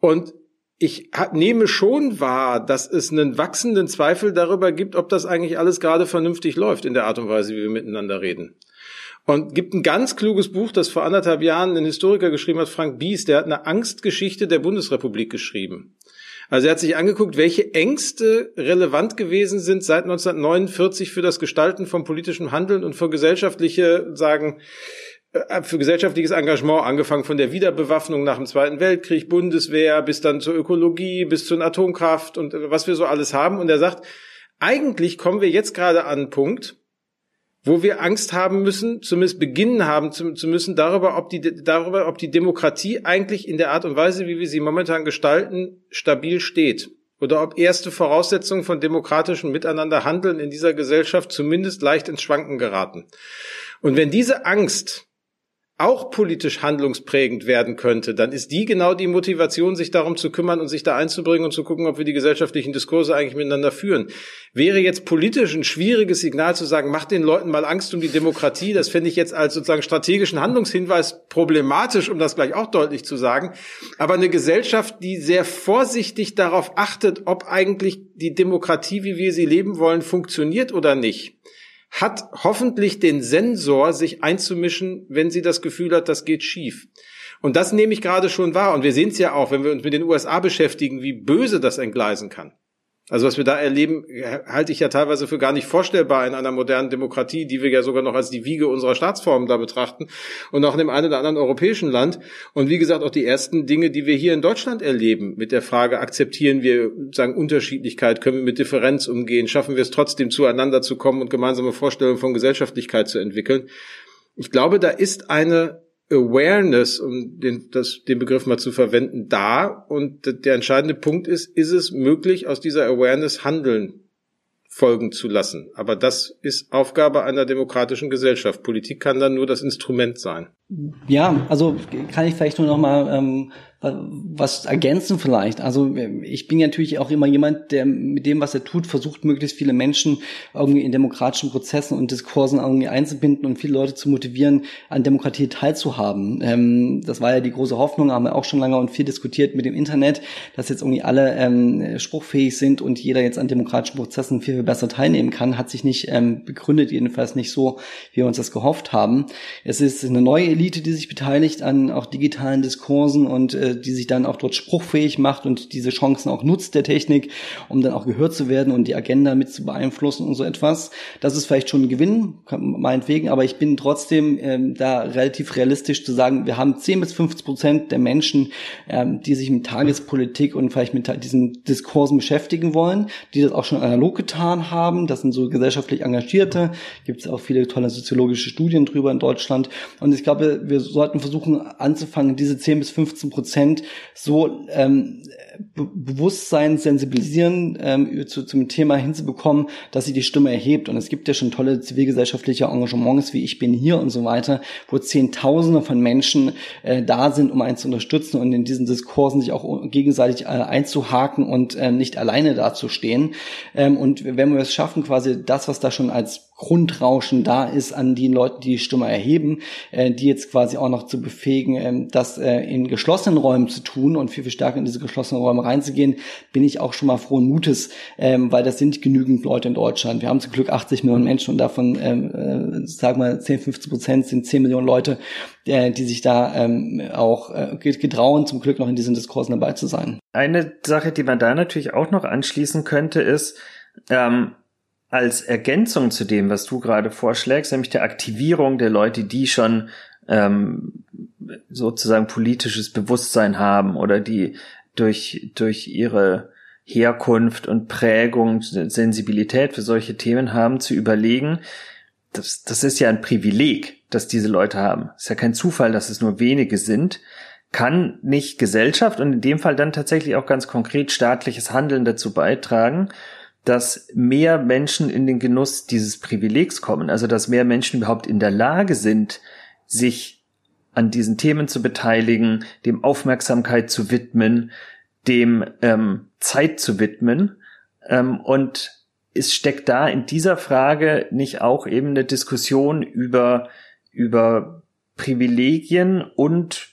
Und ich nehme schon wahr, dass es einen wachsenden Zweifel darüber gibt, ob das eigentlich alles gerade vernünftig läuft in der Art und Weise, wie wir miteinander reden. Und gibt ein ganz kluges Buch, das vor anderthalb Jahren ein Historiker geschrieben hat, Frank Bies, der hat eine Angstgeschichte der Bundesrepublik geschrieben. Also er hat sich angeguckt, welche Ängste relevant gewesen sind seit 1949 für das Gestalten von politischem Handeln und für gesellschaftliche, sagen, äh, für gesellschaftliches Engagement, angefangen von der Wiederbewaffnung nach dem Zweiten Weltkrieg, Bundeswehr, bis dann zur Ökologie, bis zur Atomkraft und was wir so alles haben. Und er sagt, eigentlich kommen wir jetzt gerade an einen Punkt, wo wir Angst haben müssen, zumindest beginnen haben zu, zu, müssen, darüber ob, die, darüber, ob die Demokratie eigentlich in der Art und Weise, wie wir sie momentan gestalten, stabil steht. Oder ob erste Voraussetzungen von demokratischem Miteinander handeln in dieser Gesellschaft zumindest leicht ins Schwanken geraten. Und wenn diese Angst auch politisch handlungsprägend werden könnte, dann ist die genau die Motivation, sich darum zu kümmern und sich da einzubringen und zu gucken, ob wir die gesellschaftlichen Diskurse eigentlich miteinander führen. Wäre jetzt politisch ein schwieriges Signal zu sagen, macht den Leuten mal Angst um die Demokratie, das fände ich jetzt als sozusagen strategischen Handlungshinweis problematisch, um das gleich auch deutlich zu sagen. Aber eine Gesellschaft, die sehr vorsichtig darauf achtet, ob eigentlich die Demokratie, wie wir sie leben wollen, funktioniert oder nicht, hat hoffentlich den Sensor, sich einzumischen, wenn sie das Gefühl hat, das geht schief. Und das nehme ich gerade schon wahr. Und wir sehen es ja auch, wenn wir uns mit den USA beschäftigen, wie böse das entgleisen kann. Also was wir da erleben, halte ich ja teilweise für gar nicht vorstellbar in einer modernen Demokratie, die wir ja sogar noch als die Wiege unserer Staatsformen da betrachten und auch in dem einen oder anderen europäischen Land. Und wie gesagt, auch die ersten Dinge, die wir hier in Deutschland erleben, mit der Frage, akzeptieren wir sagen Unterschiedlichkeit, können wir mit Differenz umgehen, schaffen wir es trotzdem zueinander zu kommen und gemeinsame Vorstellungen von Gesellschaftlichkeit zu entwickeln. Ich glaube, da ist eine Awareness, um den, das, den Begriff mal zu verwenden, da. Und der entscheidende Punkt ist, ist es möglich, aus dieser Awareness Handeln folgen zu lassen. Aber das ist Aufgabe einer demokratischen Gesellschaft. Politik kann dann nur das Instrument sein. Ja, also kann ich vielleicht nur noch mal ähm, was ergänzen vielleicht. Also ich bin natürlich auch immer jemand, der mit dem, was er tut, versucht, möglichst viele Menschen irgendwie in demokratischen Prozessen und Diskursen irgendwie einzubinden und viele Leute zu motivieren, an Demokratie teilzuhaben. Ähm, das war ja die große Hoffnung, haben wir auch schon lange und viel diskutiert mit dem Internet, dass jetzt irgendwie alle ähm, spruchfähig sind und jeder jetzt an demokratischen Prozessen viel, viel besser teilnehmen kann, hat sich nicht ähm, begründet, jedenfalls nicht so, wie wir uns das gehofft haben. Es ist eine neue Elite, die sich beteiligt an auch digitalen Diskursen und äh, die sich dann auch dort spruchfähig macht und diese Chancen auch nutzt der Technik, um dann auch gehört zu werden und die Agenda mit zu beeinflussen und so etwas. Das ist vielleicht schon ein Gewinn, meinetwegen, aber ich bin trotzdem ähm, da relativ realistisch zu sagen, wir haben 10 bis 15 Prozent der Menschen, ähm, die sich mit Tagespolitik und vielleicht mit diesen Diskursen beschäftigen wollen, die das auch schon analog getan haben. Das sind so gesellschaftlich Engagierte. Gibt es auch viele tolle soziologische Studien drüber in Deutschland. Und ich glaube, wir sollten versuchen anzufangen, diese 10 bis 15 Prozent so ähm, Bewusstsein sensibilisieren ähm, zu, zum Thema hinzubekommen, dass sie die Stimme erhebt. Und es gibt ja schon tolle zivilgesellschaftliche Engagements wie Ich bin hier und so weiter, wo Zehntausende von Menschen äh, da sind, um einen zu unterstützen und in diesen Diskursen sich auch gegenseitig äh, einzuhaken und äh, nicht alleine dazustehen. Ähm, und wenn wir es schaffen, quasi das, was da schon als Grundrauschen da ist an den Leuten, die die Stimme erheben, äh, die jetzt quasi auch noch zu befähigen, ähm, das äh, in geschlossenen Räumen zu tun und viel, viel stärker in diese geschlossenen Räume reinzugehen, bin ich auch schon mal frohen Mutes, ähm, weil das sind genügend Leute in Deutschland. Wir haben zum Glück 80 Millionen Menschen und davon, ähm, äh, sagen wir, 10, 15 Prozent sind 10 Millionen Leute, äh, die sich da ähm, auch äh, getrauen, zum Glück noch in diesen Diskursen dabei zu sein. Eine Sache, die man da natürlich auch noch anschließen könnte, ist, ähm, als Ergänzung zu dem, was du gerade vorschlägst, nämlich der Aktivierung der Leute, die schon ähm, sozusagen politisches Bewusstsein haben oder die durch, durch ihre Herkunft und Prägung, Sensibilität für solche Themen haben, zu überlegen, das, das ist ja ein Privileg, dass diese Leute haben. Ist ja kein Zufall, dass es nur wenige sind. Kann nicht Gesellschaft und in dem Fall dann tatsächlich auch ganz konkret staatliches Handeln dazu beitragen, dass mehr Menschen in den Genuss dieses Privilegs kommen, also dass mehr Menschen überhaupt in der Lage sind, sich an diesen Themen zu beteiligen, dem Aufmerksamkeit zu widmen, dem ähm, Zeit zu widmen. Ähm, und es steckt da in dieser Frage nicht auch eben eine Diskussion über, über Privilegien und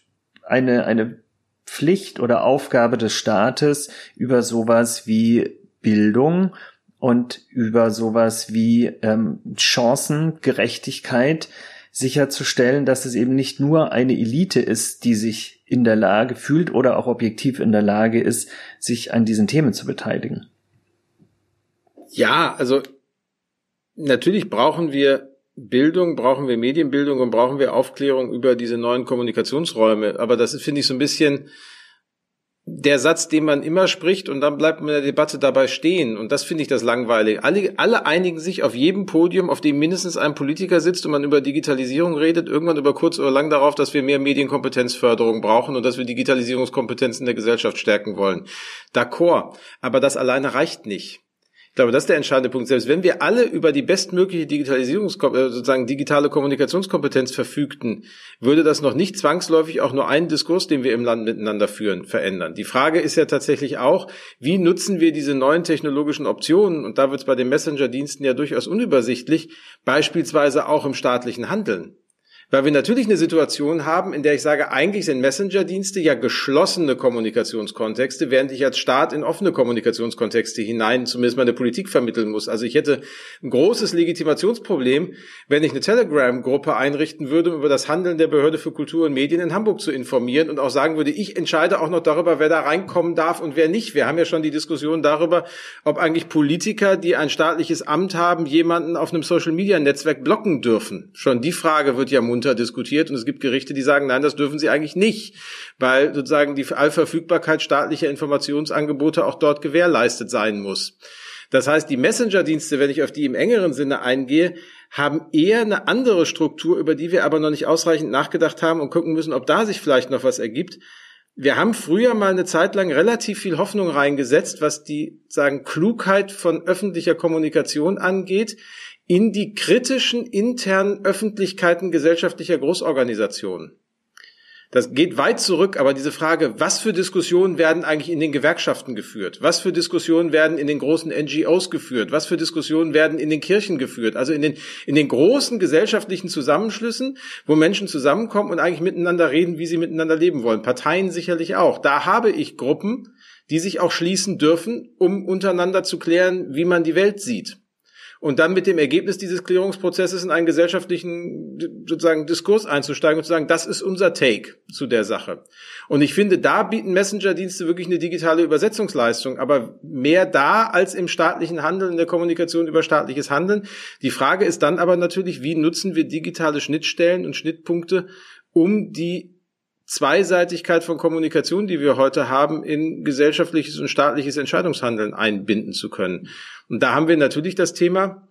eine, eine Pflicht oder Aufgabe des Staates über sowas wie Bildung und über sowas wie ähm, Chancengerechtigkeit sicherzustellen, dass es eben nicht nur eine Elite ist, die sich in der Lage fühlt oder auch objektiv in der Lage ist, sich an diesen Themen zu beteiligen. Ja, also natürlich brauchen wir Bildung, brauchen wir Medienbildung und brauchen wir Aufklärung über diese neuen Kommunikationsräume. Aber das finde ich so ein bisschen der Satz, den man immer spricht und dann bleibt man in der Debatte dabei stehen. Und das finde ich das langweilig. Alle, alle einigen sich auf jedem Podium, auf dem mindestens ein Politiker sitzt und man über Digitalisierung redet, irgendwann über kurz oder lang darauf, dass wir mehr Medienkompetenzförderung brauchen und dass wir Digitalisierungskompetenzen der Gesellschaft stärken wollen. D'accord. Aber das alleine reicht nicht. Ich glaube, das ist der entscheidende Punkt. Selbst wenn wir alle über die bestmögliche Digitalisierungs äh, sozusagen digitale Kommunikationskompetenz verfügten, würde das noch nicht zwangsläufig auch nur einen Diskurs, den wir im Land miteinander führen, verändern. Die Frage ist ja tatsächlich auch, wie nutzen wir diese neuen technologischen Optionen? Und da wird es bei den Messenger-Diensten ja durchaus unübersichtlich, beispielsweise auch im staatlichen Handeln. Weil wir natürlich eine Situation haben, in der ich sage, eigentlich sind Messenger-Dienste ja geschlossene Kommunikationskontexte, während ich als Staat in offene Kommunikationskontexte hinein zumindest meine Politik vermitteln muss. Also ich hätte ein großes Legitimationsproblem, wenn ich eine Telegram-Gruppe einrichten würde, um über das Handeln der Behörde für Kultur und Medien in Hamburg zu informieren und auch sagen würde, ich entscheide auch noch darüber, wer da reinkommen darf und wer nicht. Wir haben ja schon die Diskussion darüber, ob eigentlich Politiker, die ein staatliches Amt haben, jemanden auf einem Social-Media-Netzwerk blocken dürfen. Schon die Frage wird ja munter diskutiert und es gibt Gerichte, die sagen, nein, das dürfen sie eigentlich nicht, weil sozusagen die Allverfügbarkeit staatlicher Informationsangebote auch dort gewährleistet sein muss. Das heißt, die Messenger-Dienste, wenn ich auf die im engeren Sinne eingehe, haben eher eine andere Struktur, über die wir aber noch nicht ausreichend nachgedacht haben und gucken müssen, ob da sich vielleicht noch was ergibt. Wir haben früher mal eine Zeit lang relativ viel Hoffnung reingesetzt, was die, sagen, Klugheit von öffentlicher Kommunikation angeht in die kritischen internen Öffentlichkeiten gesellschaftlicher Großorganisationen. Das geht weit zurück, aber diese Frage, was für Diskussionen werden eigentlich in den Gewerkschaften geführt? Was für Diskussionen werden in den großen NGOs geführt? Was für Diskussionen werden in den Kirchen geführt? Also in den, in den großen gesellschaftlichen Zusammenschlüssen, wo Menschen zusammenkommen und eigentlich miteinander reden, wie sie miteinander leben wollen. Parteien sicherlich auch. Da habe ich Gruppen, die sich auch schließen dürfen, um untereinander zu klären, wie man die Welt sieht. Und dann mit dem Ergebnis dieses Klärungsprozesses in einen gesellschaftlichen sozusagen Diskurs einzusteigen und zu sagen, das ist unser Take zu der Sache. Und ich finde, da bieten Messenger-Dienste wirklich eine digitale Übersetzungsleistung, aber mehr da als im staatlichen Handeln, in der Kommunikation über staatliches Handeln. Die Frage ist dann aber natürlich, wie nutzen wir digitale Schnittstellen und Schnittpunkte, um die Zweiseitigkeit von Kommunikation, die wir heute haben, in gesellschaftliches und staatliches Entscheidungshandeln einbinden zu können. Und da haben wir natürlich das Thema,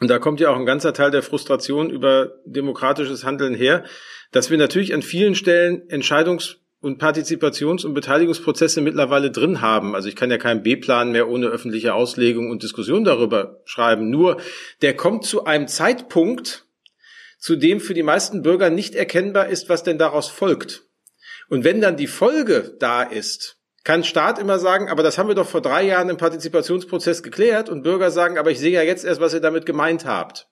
und da kommt ja auch ein ganzer Teil der Frustration über demokratisches Handeln her, dass wir natürlich an vielen Stellen Entscheidungs- und Partizipations- und Beteiligungsprozesse mittlerweile drin haben. Also ich kann ja keinen B-Plan mehr ohne öffentliche Auslegung und Diskussion darüber schreiben. Nur der kommt zu einem Zeitpunkt, zu dem für die meisten Bürger nicht erkennbar ist, was denn daraus folgt. Und wenn dann die Folge da ist, kann Staat immer sagen, aber das haben wir doch vor drei Jahren im Partizipationsprozess geklärt und Bürger sagen, aber ich sehe ja jetzt erst, was ihr damit gemeint habt.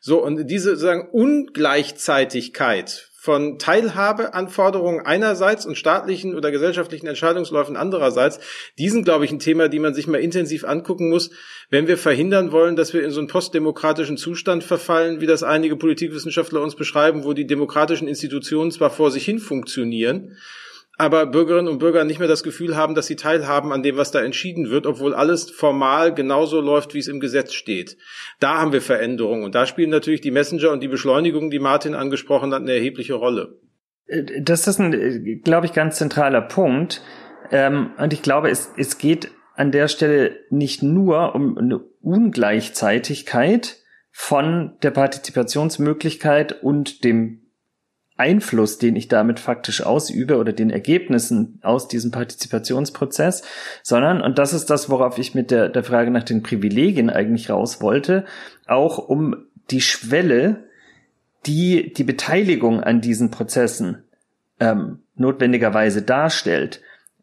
So, und diese sagen Ungleichzeitigkeit von Teilhabeanforderungen einerseits und staatlichen oder gesellschaftlichen Entscheidungsläufen andererseits, die sind, glaube ich, ein Thema, die man sich mal intensiv angucken muss, wenn wir verhindern wollen, dass wir in so einen postdemokratischen Zustand verfallen, wie das einige Politikwissenschaftler uns beschreiben, wo die demokratischen Institutionen zwar vor sich hin funktionieren, aber Bürgerinnen und Bürger nicht mehr das Gefühl haben, dass sie teilhaben an dem, was da entschieden wird, obwohl alles formal genauso läuft, wie es im Gesetz steht. Da haben wir Veränderungen und da spielen natürlich die Messenger und die Beschleunigung, die Martin angesprochen hat, eine erhebliche Rolle. Das ist ein, glaube ich, ganz zentraler Punkt. Ähm, und ich glaube, es, es geht an der Stelle nicht nur um eine Ungleichzeitigkeit von der Partizipationsmöglichkeit und dem Einfluss, den ich damit faktisch ausübe oder den Ergebnissen aus diesem Partizipationsprozess, sondern, und das ist das, worauf ich mit der, der Frage nach den Privilegien eigentlich raus wollte, auch um die Schwelle, die die Beteiligung an diesen Prozessen ähm, notwendigerweise darstellt.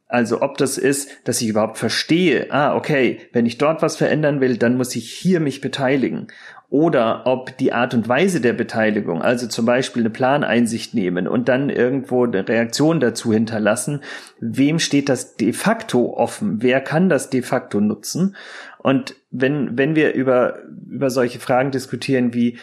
Also ob das ist, dass ich überhaupt verstehe, ah, okay, wenn ich dort was verändern will, dann muss ich hier mich beteiligen oder ob die Art und Weise der Beteiligung, also zum Beispiel eine Planeinsicht nehmen und dann irgendwo eine Reaktion dazu hinterlassen, wem steht das de facto offen, wer kann das de facto nutzen. Und wenn, wenn wir über, über solche Fragen diskutieren wie,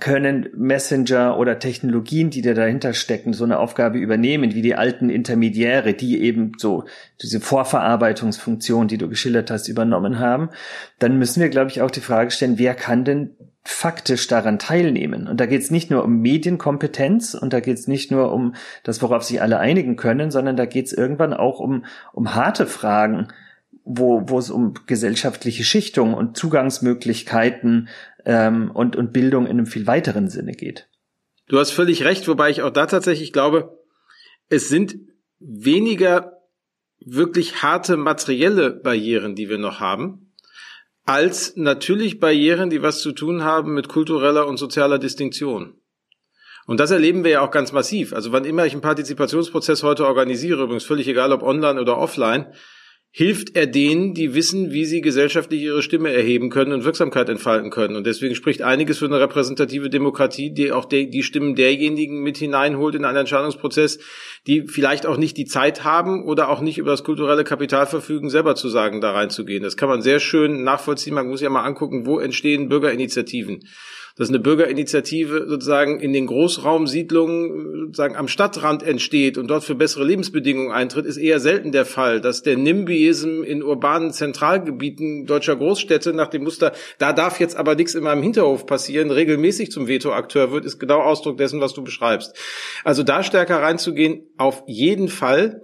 können Messenger oder Technologien, die da dahinter stecken, so eine Aufgabe übernehmen, wie die alten Intermediäre, die eben so diese Vorverarbeitungsfunktion, die du geschildert hast, übernommen haben, dann müssen wir, glaube ich, auch die Frage stellen, wer kann denn faktisch daran teilnehmen? Und da geht es nicht nur um Medienkompetenz und da geht es nicht nur um das, worauf sich alle einigen können, sondern da geht es irgendwann auch um, um harte Fragen, wo, es um gesellschaftliche Schichtung und Zugangsmöglichkeiten ähm, und, und Bildung in einem viel weiteren Sinne geht. Du hast völlig recht, wobei ich auch da tatsächlich glaube, es sind weniger wirklich harte materielle Barrieren, die wir noch haben, als natürlich Barrieren, die was zu tun haben mit kultureller und sozialer Distinktion. Und das erleben wir ja auch ganz massiv. Also wann immer ich einen Partizipationsprozess heute organisiere, übrigens völlig egal ob online oder offline, hilft er denen, die wissen, wie sie gesellschaftlich ihre Stimme erheben können und Wirksamkeit entfalten können. Und deswegen spricht einiges für eine repräsentative Demokratie, die auch die, die Stimmen derjenigen mit hineinholt in einen Entscheidungsprozess, die vielleicht auch nicht die Zeit haben oder auch nicht über das kulturelle Kapital verfügen, selber zu sagen, da reinzugehen. Das kann man sehr schön nachvollziehen. Man muss ja mal angucken, wo entstehen Bürgerinitiativen dass eine Bürgerinitiative sozusagen in den Großraumsiedlungen sozusagen am Stadtrand entsteht und dort für bessere Lebensbedingungen eintritt, ist eher selten der Fall. Dass der NIMBYism in urbanen Zentralgebieten deutscher Großstädte nach dem Muster, da darf jetzt aber nichts in meinem Hinterhof passieren, regelmäßig zum Vetoakteur wird, ist genau Ausdruck dessen, was du beschreibst. Also da stärker reinzugehen, auf jeden Fall.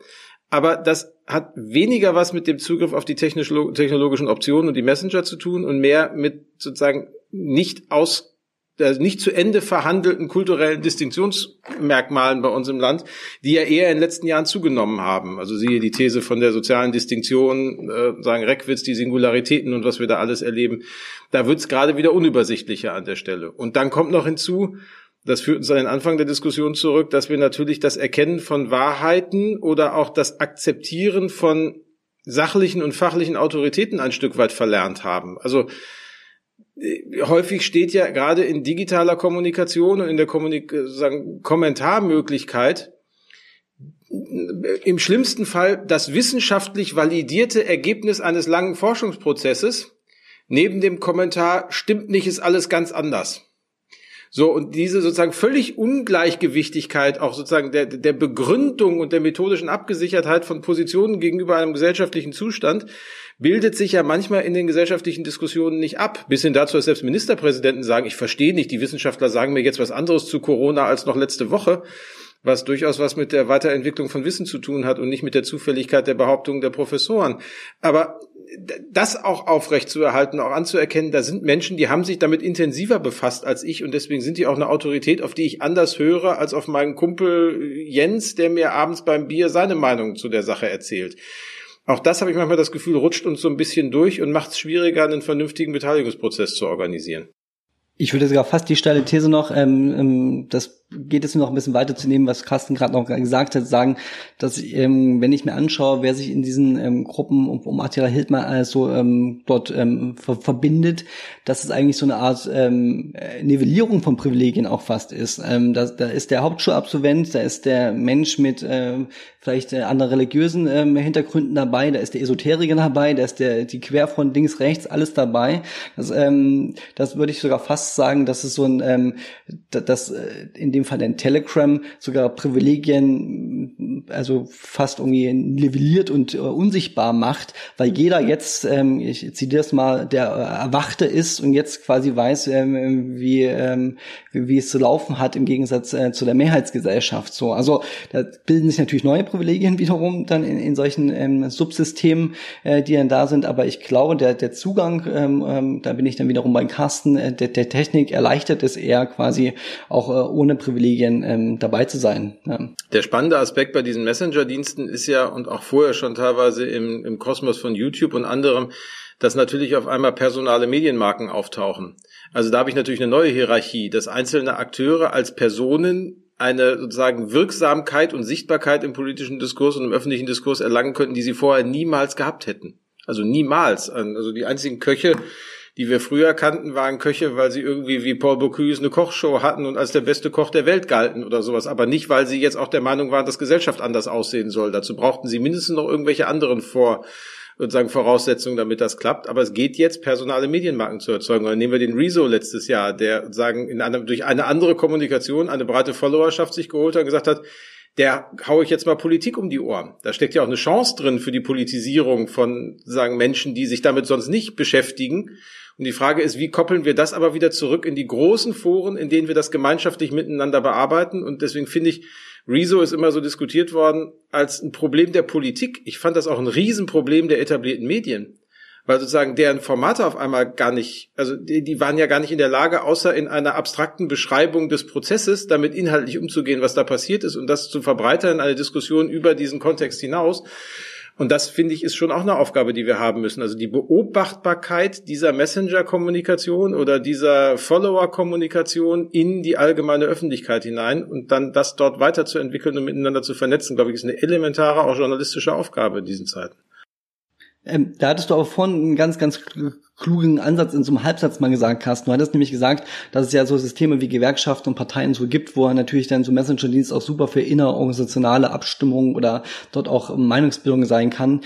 Aber das hat weniger was mit dem Zugriff auf die technologischen Optionen und die Messenger zu tun und mehr mit sozusagen nicht aus der nicht zu Ende verhandelten kulturellen Distinktionsmerkmalen bei uns im Land, die ja eher in den letzten Jahren zugenommen haben. Also siehe die These von der sozialen Distinktion, äh, sagen Reckwitz, die Singularitäten und was wir da alles erleben. Da wird es gerade wieder unübersichtlicher an der Stelle. Und dann kommt noch hinzu, das führt uns an den Anfang der Diskussion zurück, dass wir natürlich das Erkennen von Wahrheiten oder auch das Akzeptieren von sachlichen und fachlichen Autoritäten ein Stück weit verlernt haben. Also häufig steht ja gerade in digitaler Kommunikation und in der Kommunik sagen, Kommentarmöglichkeit im schlimmsten Fall das wissenschaftlich validierte Ergebnis eines langen Forschungsprozesses neben dem Kommentar stimmt nicht, ist alles ganz anders. So, und diese sozusagen völlig Ungleichgewichtigkeit auch sozusagen der, der Begründung und der methodischen Abgesichertheit von Positionen gegenüber einem gesellschaftlichen Zustand bildet sich ja manchmal in den gesellschaftlichen Diskussionen nicht ab. Bis hin dazu, dass selbst Ministerpräsidenten sagen, ich verstehe nicht, die Wissenschaftler sagen mir jetzt was anderes zu Corona als noch letzte Woche was durchaus was mit der Weiterentwicklung von Wissen zu tun hat und nicht mit der Zufälligkeit der Behauptungen der Professoren. Aber das auch aufrecht zu erhalten, auch anzuerkennen, da sind Menschen, die haben sich damit intensiver befasst als ich und deswegen sind die auch eine Autorität, auf die ich anders höre als auf meinen Kumpel Jens, der mir abends beim Bier seine Meinung zu der Sache erzählt. Auch das habe ich manchmal das Gefühl, rutscht uns so ein bisschen durch und macht es schwieriger, einen vernünftigen Beteiligungsprozess zu organisieren. Ich würde sogar fast die steile These noch, ähm, ähm, das geht es noch ein bisschen weiter zu nehmen, was Carsten gerade noch gesagt hat, sagen, dass ähm, wenn ich mir anschaue, wer sich in diesen ähm, Gruppen um, um Attila Hildmann also ähm, dort ähm, ver verbindet, dass es eigentlich so eine Art ähm, Nivellierung von Privilegien auch fast ist. Ähm, da, da ist der Hauptschulabsolvent, da ist der Mensch mit äh, vielleicht äh, anderen religiösen ähm, Hintergründen dabei, da ist der Esoteriker dabei, da ist der die Querfront links, rechts, alles dabei. Das, ähm, das würde ich sogar fast sagen, dass es so ein, ähm, das äh, in dem Fall ein Telegram sogar Privilegien, also fast irgendwie nivelliert und äh, unsichtbar macht, weil jeder jetzt, ähm, ich zitiere das mal, der äh, Erwachte ist und jetzt quasi weiß, ähm, wie, ähm, wie es zu laufen hat im Gegensatz äh, zu der Mehrheitsgesellschaft. So, also da bilden sich natürlich neue Privilegien wiederum dann in, in solchen ähm, Subsystemen, äh, die dann da sind. Aber ich glaube, der, der Zugang, ähm, ähm, da bin ich dann wiederum bei Carsten, äh, der, der Technik erleichtert es eher quasi auch äh, ohne Privilegien ähm, dabei zu sein. Ja. Der spannende Aspekt bei diesen Messenger-Diensten ist ja und auch vorher schon teilweise im, im Kosmos von YouTube und anderem, dass natürlich auf einmal personale Medienmarken auftauchen. Also da habe ich natürlich eine neue Hierarchie, dass einzelne Akteure als Personen eine sozusagen Wirksamkeit und Sichtbarkeit im politischen Diskurs und im öffentlichen Diskurs erlangen könnten, die sie vorher niemals gehabt hätten. Also niemals. Also die einzigen Köche, die wir früher kannten, waren Köche, weil sie irgendwie wie Paul Bocuse eine Kochshow hatten und als der beste Koch der Welt galten oder sowas. Aber nicht, weil sie jetzt auch der Meinung waren, dass Gesellschaft anders aussehen soll. Dazu brauchten sie mindestens noch irgendwelche anderen vor sozusagen Voraussetzungen, damit das klappt. Aber es geht jetzt, personale Medienmarken zu erzeugen. Oder nehmen wir den Rezo letztes Jahr, der sagen in einer, durch eine andere Kommunikation eine breite Followerschaft sich geholt hat und gesagt hat, der hau ich jetzt mal Politik um die Ohren. Da steckt ja auch eine Chance drin für die Politisierung von sagen Menschen, die sich damit sonst nicht beschäftigen und die Frage ist, wie koppeln wir das aber wieder zurück in die großen Foren, in denen wir das gemeinschaftlich miteinander bearbeiten? Und deswegen finde ich, Rezo ist immer so diskutiert worden als ein Problem der Politik. Ich fand das auch ein Riesenproblem der etablierten Medien. Weil sozusagen deren Formate auf einmal gar nicht, also die, die waren ja gar nicht in der Lage, außer in einer abstrakten Beschreibung des Prozesses damit inhaltlich umzugehen, was da passiert ist und das zu verbreitern in eine Diskussion über diesen Kontext hinaus. Und das finde ich ist schon auch eine Aufgabe, die wir haben müssen. Also die Beobachtbarkeit dieser Messenger-Kommunikation oder dieser Follower-Kommunikation in die allgemeine Öffentlichkeit hinein und dann das dort weiterzuentwickeln und miteinander zu vernetzen, glaube ich, ist eine elementare, auch journalistische Aufgabe in diesen Zeiten. Ähm, da hattest du aber vorhin einen ganz, ganz klugen Ansatz in so einem Halbsatz mal gesagt, Carsten. Du hattest nämlich gesagt, dass es ja so Systeme wie Gewerkschaften und Parteien so gibt, wo natürlich dann so Messenger-Dienst auch super für innerorganisationale Abstimmungen oder dort auch Meinungsbildung sein kann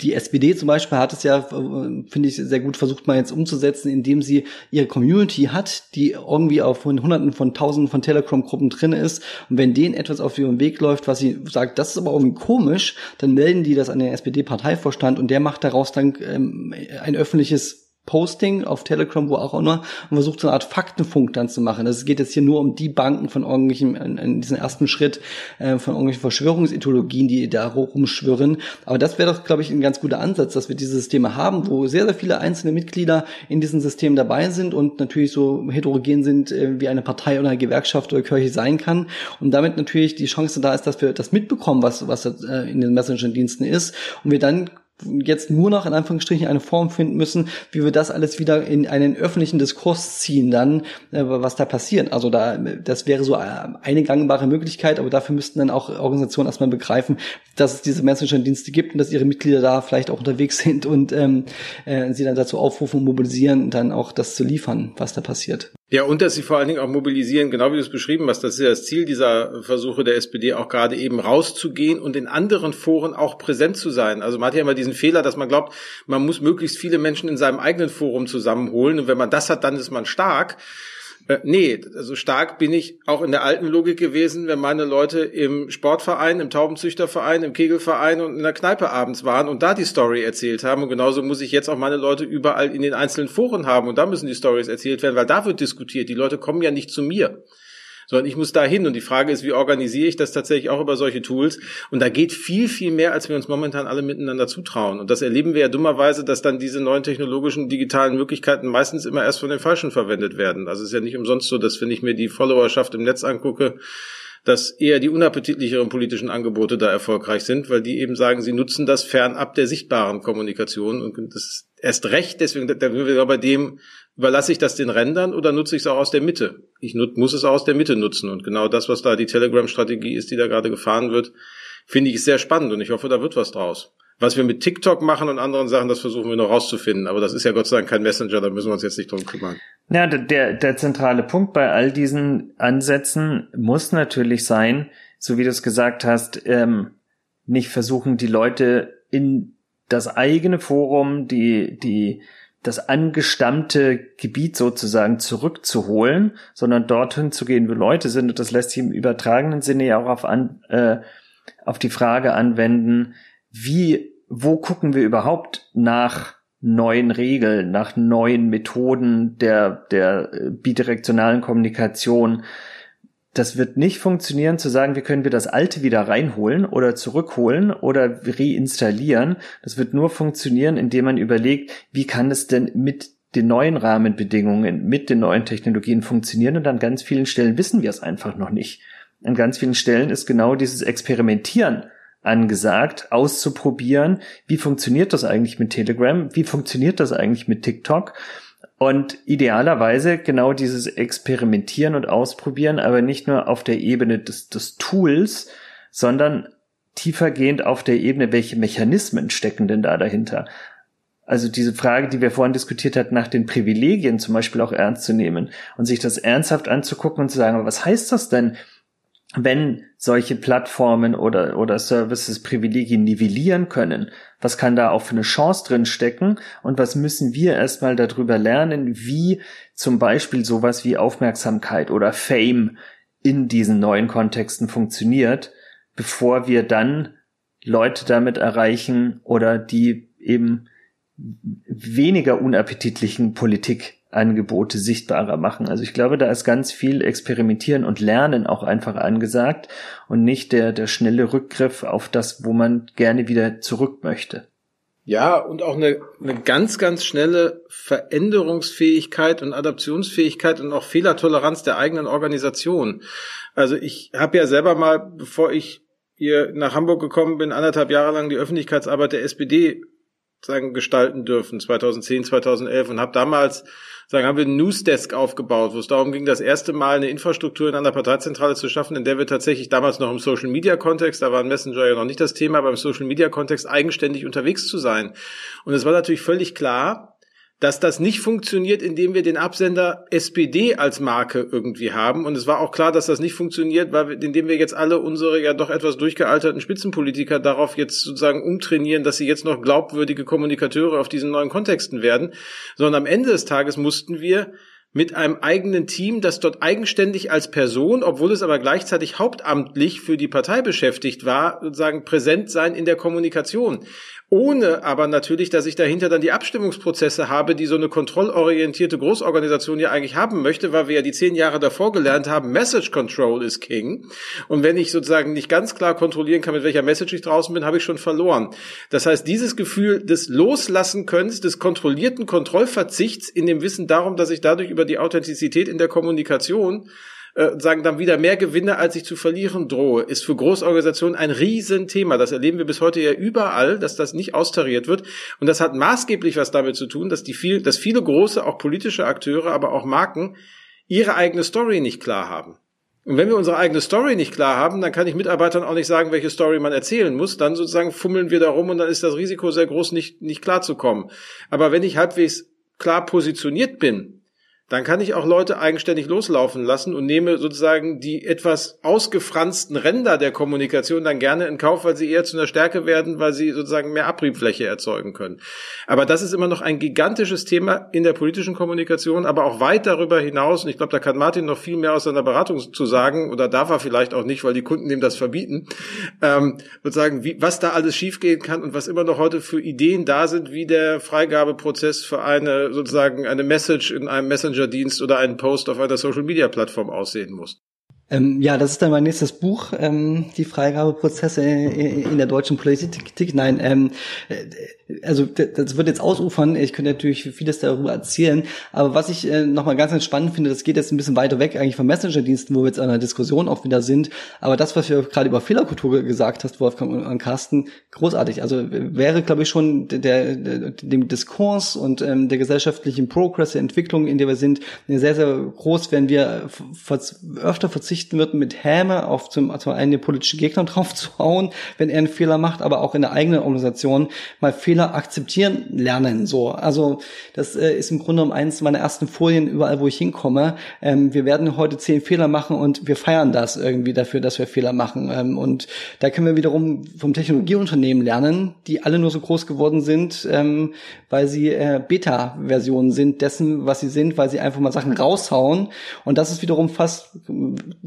die SPD zum Beispiel hat es ja, äh, finde ich, sehr gut versucht mal jetzt umzusetzen, indem sie ihre Community hat, die irgendwie auf Hunderten von Tausenden von Telegram-Gruppen drin ist. Und wenn denen etwas auf ihrem Weg läuft, was sie sagt, das ist aber irgendwie komisch, dann melden die das an den SPD-Parteivorstand und der macht daraus dann ähm, ein öffentliches Posting auf Telegram, wo auch immer, und versucht so eine Art Faktenfunk dann zu machen. Also es geht jetzt hier nur um die Banken von irgendwelchen, in, in diesem ersten Schritt, äh, von irgendwelchen Verschwörungsideologien, die da rumschwirren. Aber das wäre doch, glaube ich, ein ganz guter Ansatz, dass wir diese Systeme haben, wo sehr, sehr viele einzelne Mitglieder in diesen Systemen dabei sind und natürlich so heterogen sind, äh, wie eine Partei oder eine Gewerkschaft oder Kirche sein kann. Und damit natürlich die Chance da ist, dass wir das mitbekommen, was, was äh, in den Messenger-Diensten ist. Und wir dann jetzt nur noch in Anführungsstrichen eine Form finden müssen, wie wir das alles wieder in einen öffentlichen Diskurs ziehen dann, äh, was da passiert. Also da, das wäre so eine gangbare Möglichkeit, aber dafür müssten dann auch Organisationen erstmal begreifen, dass es diese Messenger-Dienste gibt und dass ihre Mitglieder da vielleicht auch unterwegs sind und ähm, äh, sie dann dazu aufrufen und mobilisieren, dann auch das zu liefern, was da passiert. Ja, und dass sie vor allen Dingen auch mobilisieren, genau wie du es beschrieben hast, das ist ja das Ziel dieser Versuche der SPD, auch gerade eben rauszugehen und in anderen Foren auch präsent zu sein. Also man hat ja immer diesen Fehler, dass man glaubt, man muss möglichst viele Menschen in seinem eigenen Forum zusammenholen und wenn man das hat, dann ist man stark. Äh, nee, also stark bin ich auch in der alten Logik gewesen, wenn meine Leute im Sportverein, im Taubenzüchterverein, im Kegelverein und in der Kneipe abends waren und da die Story erzählt haben. Und genauso muss ich jetzt auch meine Leute überall in den einzelnen Foren haben und da müssen die Stories erzählt werden, weil da wird diskutiert. Die Leute kommen ja nicht zu mir sondern ich muss da hin. Und die Frage ist, wie organisiere ich das tatsächlich auch über solche Tools? Und da geht viel, viel mehr, als wir uns momentan alle miteinander zutrauen. Und das erleben wir ja dummerweise, dass dann diese neuen technologischen digitalen Möglichkeiten meistens immer erst von den Falschen verwendet werden. Also es ist ja nicht umsonst so, dass wenn ich mir die Followerschaft im Netz angucke, dass eher die unappetitlicheren politischen Angebote da erfolgreich sind, weil die eben sagen, sie nutzen das fernab der sichtbaren Kommunikation und das ist erst recht, deswegen da sind wir bei dem, überlasse ich das den Rändern oder nutze ich es auch aus der Mitte? Ich muss es auch aus der Mitte nutzen und genau das, was da die Telegram-Strategie ist, die da gerade gefahren wird, finde ich sehr spannend und ich hoffe, da wird was draus. Was wir mit TikTok machen und anderen Sachen, das versuchen wir noch rauszufinden. Aber das ist ja Gott sei Dank kein Messenger, da müssen wir uns jetzt nicht drum kümmern. Ja, der, der zentrale Punkt bei all diesen Ansätzen muss natürlich sein, so wie du es gesagt hast, ähm, nicht versuchen, die Leute in das eigene Forum, die, die, das angestammte Gebiet sozusagen zurückzuholen, sondern dorthin zu gehen, wo Leute sind. Und das lässt sich im übertragenen Sinne ja auch auf, an, äh, auf die Frage anwenden, wie, wo gucken wir überhaupt nach neuen Regeln, nach neuen Methoden der, der äh, bidirektionalen Kommunikation. Das wird nicht funktionieren zu sagen, wie können wir das Alte wieder reinholen oder zurückholen oder reinstallieren. Das wird nur funktionieren, indem man überlegt, wie kann es denn mit den neuen Rahmenbedingungen, mit den neuen Technologien funktionieren und an ganz vielen Stellen wissen wir es einfach noch nicht. An ganz vielen Stellen ist genau dieses Experimentieren angesagt, auszuprobieren, wie funktioniert das eigentlich mit Telegram, wie funktioniert das eigentlich mit TikTok? Und idealerweise genau dieses Experimentieren und Ausprobieren, aber nicht nur auf der Ebene des, des Tools, sondern tiefergehend auf der Ebene, welche Mechanismen stecken denn da dahinter? Also diese Frage, die wir vorhin diskutiert hatten, nach den Privilegien zum Beispiel auch ernst zu nehmen und sich das ernsthaft anzugucken und zu sagen, was heißt das denn, wenn solche Plattformen oder, oder Services Privilegien nivellieren können, was kann da auch für eine Chance drin stecken? Und was müssen wir erstmal darüber lernen, wie zum Beispiel sowas wie Aufmerksamkeit oder Fame in diesen neuen Kontexten funktioniert, bevor wir dann Leute damit erreichen oder die eben weniger unappetitlichen Politik Angebote sichtbarer machen. Also ich glaube, da ist ganz viel Experimentieren und Lernen auch einfach angesagt und nicht der, der schnelle Rückgriff auf das, wo man gerne wieder zurück möchte. Ja, und auch eine, eine ganz, ganz schnelle Veränderungsfähigkeit und Adaptionsfähigkeit und auch Fehlertoleranz der eigenen Organisation. Also ich habe ja selber mal, bevor ich hier nach Hamburg gekommen bin, anderthalb Jahre lang die Öffentlichkeitsarbeit der SPD sagen gestalten dürfen 2010 2011 und habe damals sagen haben wir ein Newsdesk aufgebaut wo es darum ging das erste Mal eine Infrastruktur in einer Parteizentrale zu schaffen in der wir tatsächlich damals noch im Social Media Kontext da war ein Messenger ja noch nicht das Thema aber im Social Media Kontext eigenständig unterwegs zu sein. Und es war natürlich völlig klar dass das nicht funktioniert, indem wir den Absender SPD als Marke irgendwie haben. Und es war auch klar, dass das nicht funktioniert, weil wir, indem wir jetzt alle unsere ja doch etwas durchgealterten Spitzenpolitiker darauf jetzt sozusagen umtrainieren, dass sie jetzt noch glaubwürdige Kommunikateure auf diesen neuen Kontexten werden, sondern am Ende des Tages mussten wir mit einem eigenen Team, das dort eigenständig als Person, obwohl es aber gleichzeitig hauptamtlich für die Partei beschäftigt war, sozusagen präsent sein in der Kommunikation ohne aber natürlich, dass ich dahinter dann die Abstimmungsprozesse habe, die so eine kontrollorientierte Großorganisation ja eigentlich haben möchte, weil wir ja die zehn Jahre davor gelernt haben, Message Control is King. Und wenn ich sozusagen nicht ganz klar kontrollieren kann, mit welcher Message ich draußen bin, habe ich schon verloren. Das heißt, dieses Gefühl des Loslassen können, des kontrollierten Kontrollverzichts in dem Wissen darum, dass ich dadurch über die Authentizität in der Kommunikation äh, sagen dann wieder mehr Gewinne, als ich zu verlieren drohe, ist für Großorganisationen ein Riesenthema. Das erleben wir bis heute ja überall, dass das nicht austariert wird. Und das hat maßgeblich was damit zu tun, dass die viel, dass viele große, auch politische Akteure, aber auch Marken ihre eigene Story nicht klar haben. Und wenn wir unsere eigene Story nicht klar haben, dann kann ich Mitarbeitern auch nicht sagen, welche Story man erzählen muss. Dann sozusagen fummeln wir da rum und dann ist das Risiko sehr groß, nicht, nicht klar zu kommen. Aber wenn ich halbwegs klar positioniert bin, dann kann ich auch Leute eigenständig loslaufen lassen und nehme sozusagen die etwas ausgefransten Ränder der Kommunikation dann gerne in Kauf, weil sie eher zu einer Stärke werden, weil sie sozusagen mehr Abriebfläche erzeugen können. Aber das ist immer noch ein gigantisches Thema in der politischen Kommunikation, aber auch weit darüber hinaus. Und ich glaube, da kann Martin noch viel mehr aus seiner Beratung zu sagen oder darf er vielleicht auch nicht, weil die Kunden dem das verbieten. Ähm, sozusagen, wie, was da alles schiefgehen kann und was immer noch heute für Ideen da sind, wie der Freigabeprozess für eine sozusagen eine Message in einem Messenger Messenger-Dienst oder einen Post auf einer Social-Media-Plattform aussehen muss. Ähm, ja, das ist dann mein nächstes Buch, ähm, die Freigabeprozesse in der deutschen Politik. Nein, ähm, also das wird jetzt ausufern, ich könnte natürlich vieles darüber erzählen, aber was ich äh, nochmal ganz entspannend finde, das geht jetzt ein bisschen weiter weg eigentlich vom Messenger-Diensten, wo wir jetzt an der Diskussion auch wieder sind, aber das, was wir gerade über Fehlerkultur gesagt hast, Wolfgang und Carsten, großartig. Also wäre, glaube ich, schon der, der, dem Diskurs und ähm, der gesellschaftlichen Progress, der Entwicklung, in der wir sind, sehr, sehr groß, wenn wir öfter verzichten würden, mit Häme auf zum, zum einen politischen Gegner drauf zu hauen, wenn er einen Fehler macht, aber auch in der eigenen Organisation mal Fehler akzeptieren lernen. So, also das äh, ist im Grunde um eins meiner ersten Folien überall, wo ich hinkomme. Ähm, wir werden heute zehn Fehler machen und wir feiern das irgendwie dafür, dass wir Fehler machen. Ähm, und da können wir wiederum vom Technologieunternehmen lernen, die alle nur so groß geworden sind, ähm, weil sie äh, Beta-Versionen sind dessen, was sie sind, weil sie einfach mal Sachen raushauen. Und das ist wiederum fast,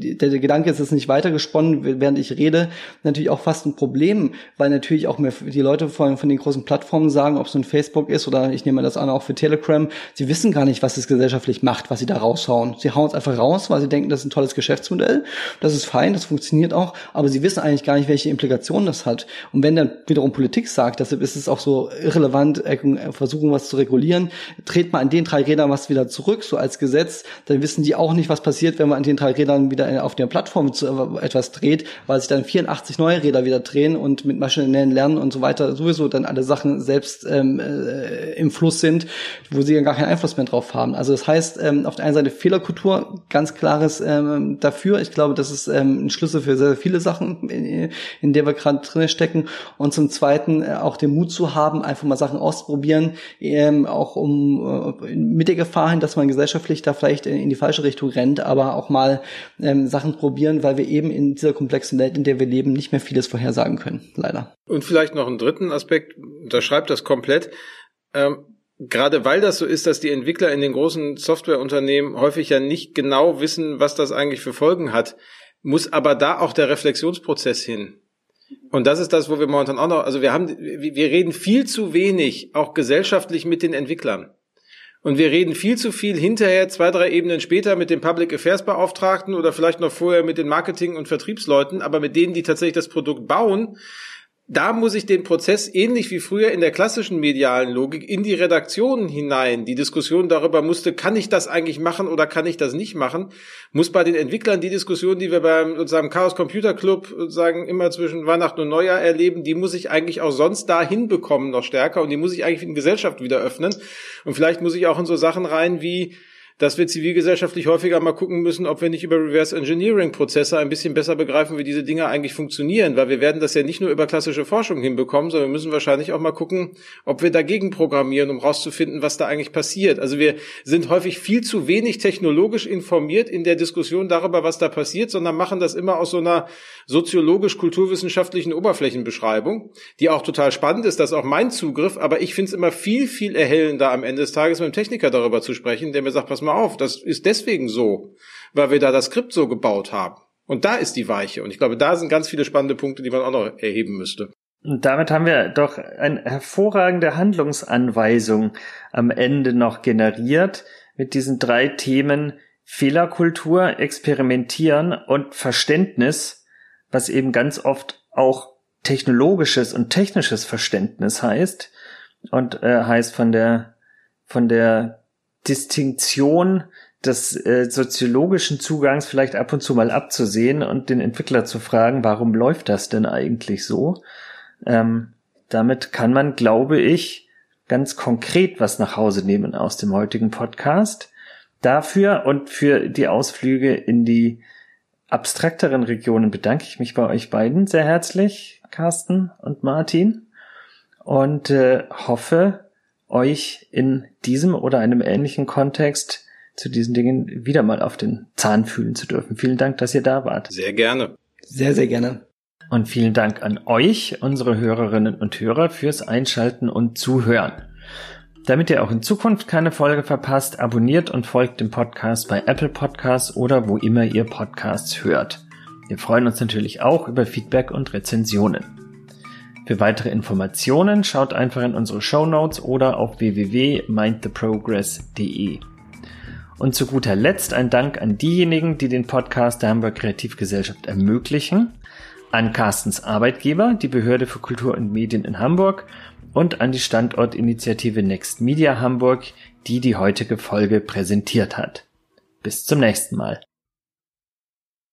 der, der Gedanke ist jetzt nicht weitergesponnen, während ich rede, natürlich auch fast ein Problem, weil natürlich auch mehr die Leute von, von den großen Plattformen sagen, ob es nun Facebook ist oder ich nehme das an auch für Telegram, sie wissen gar nicht, was es gesellschaftlich macht, was sie da raushauen. Sie hauen es einfach raus, weil sie denken, das ist ein tolles Geschäftsmodell, das ist fein, das funktioniert auch, aber sie wissen eigentlich gar nicht, welche Implikationen das hat. Und wenn dann wiederum Politik sagt, deshalb ist es auch so irrelevant, äh, versuchen was zu regulieren, dreht man an den drei Rädern was wieder zurück, so als Gesetz, dann wissen die auch nicht, was passiert, wenn man an den drei Rädern wieder auf der Plattform etwas dreht, weil sich dann 84 neue Räder wieder drehen und mit maschinellen Lernen und so weiter sowieso dann alle Sachen selbst ähm, äh, im Fluss sind, wo sie gar keinen Einfluss mehr drauf haben. Also das heißt, ähm, auf der einen Seite Fehlerkultur, ganz klares ähm, dafür. Ich glaube, das ist ähm, ein Schlüssel für sehr, sehr viele Sachen, in, in der wir gerade drin stecken. Und zum Zweiten äh, auch den Mut zu haben, einfach mal Sachen auszuprobieren, ähm, auch um äh, mit der Gefahr hin, dass man gesellschaftlich da vielleicht in, in die falsche Richtung rennt, aber auch mal ähm, Sachen probieren, weil wir eben in dieser komplexen Welt, in der wir leben, nicht mehr vieles vorhersagen können, leider. Und vielleicht noch einen dritten Aspekt, unterschreibt das komplett. Ähm, gerade weil das so ist, dass die Entwickler in den großen Softwareunternehmen häufig ja nicht genau wissen, was das eigentlich für Folgen hat, muss aber da auch der Reflexionsprozess hin. Und das ist das, wo wir momentan auch noch, also wir haben, wir reden viel zu wenig, auch gesellschaftlich mit den Entwicklern. Und wir reden viel zu viel hinterher, zwei, drei Ebenen später mit dem Public Affairs Beauftragten oder vielleicht noch vorher mit den Marketing- und Vertriebsleuten, aber mit denen, die tatsächlich das Produkt bauen, da muss ich den Prozess ähnlich wie früher in der klassischen medialen Logik in die Redaktionen hinein. Die Diskussion darüber musste, kann ich das eigentlich machen oder kann ich das nicht machen, muss bei den Entwicklern die Diskussion, die wir beim sozusagen Chaos Computer Club sagen immer zwischen Weihnachten und Neujahr erleben, die muss ich eigentlich auch sonst da hinbekommen noch stärker und die muss ich eigentlich in Gesellschaft wieder öffnen. Und vielleicht muss ich auch in so Sachen rein wie dass wir zivilgesellschaftlich häufiger mal gucken müssen, ob wir nicht über Reverse Engineering Prozesse ein bisschen besser begreifen, wie diese Dinge eigentlich funktionieren, weil wir werden das ja nicht nur über klassische Forschung hinbekommen, sondern wir müssen wahrscheinlich auch mal gucken, ob wir dagegen programmieren, um rauszufinden, was da eigentlich passiert. Also wir sind häufig viel zu wenig technologisch informiert in der Diskussion darüber, was da passiert, sondern machen das immer aus so einer soziologisch-kulturwissenschaftlichen Oberflächenbeschreibung, die auch total spannend ist, das ist auch mein Zugriff, aber ich finde es immer viel, viel erhellender am Ende des Tages mit dem Techniker darüber zu sprechen, der mir sagt, pass mal mal auf, das ist deswegen so, weil wir da das Skript so gebaut haben. Und da ist die Weiche. Und ich glaube, da sind ganz viele spannende Punkte, die man auch noch erheben müsste. Und damit haben wir doch eine hervorragende Handlungsanweisung am Ende noch generiert mit diesen drei Themen Fehlerkultur, Experimentieren und Verständnis, was eben ganz oft auch technologisches und technisches Verständnis heißt und äh, heißt von der von der Distinktion des äh, soziologischen Zugangs vielleicht ab und zu mal abzusehen und den Entwickler zu fragen, warum läuft das denn eigentlich so? Ähm, damit kann man, glaube ich, ganz konkret was nach Hause nehmen aus dem heutigen Podcast. Dafür und für die Ausflüge in die abstrakteren Regionen bedanke ich mich bei euch beiden sehr herzlich, Carsten und Martin, und äh, hoffe, euch in diesem oder einem ähnlichen Kontext zu diesen Dingen wieder mal auf den Zahn fühlen zu dürfen. Vielen Dank, dass ihr da wart. Sehr gerne. Sehr, sehr gerne. Und vielen Dank an euch, unsere Hörerinnen und Hörer, fürs Einschalten und Zuhören. Damit ihr auch in Zukunft keine Folge verpasst, abonniert und folgt dem Podcast bei Apple Podcasts oder wo immer ihr Podcasts hört. Wir freuen uns natürlich auch über Feedback und Rezensionen. Für weitere Informationen schaut einfach in unsere Show Notes oder auf www.mindtheprogress.de. Und zu guter Letzt ein Dank an diejenigen, die den Podcast der Hamburg Kreativgesellschaft ermöglichen, an Carstens Arbeitgeber, die Behörde für Kultur und Medien in Hamburg und an die Standortinitiative Next Media Hamburg, die die heutige Folge präsentiert hat. Bis zum nächsten Mal.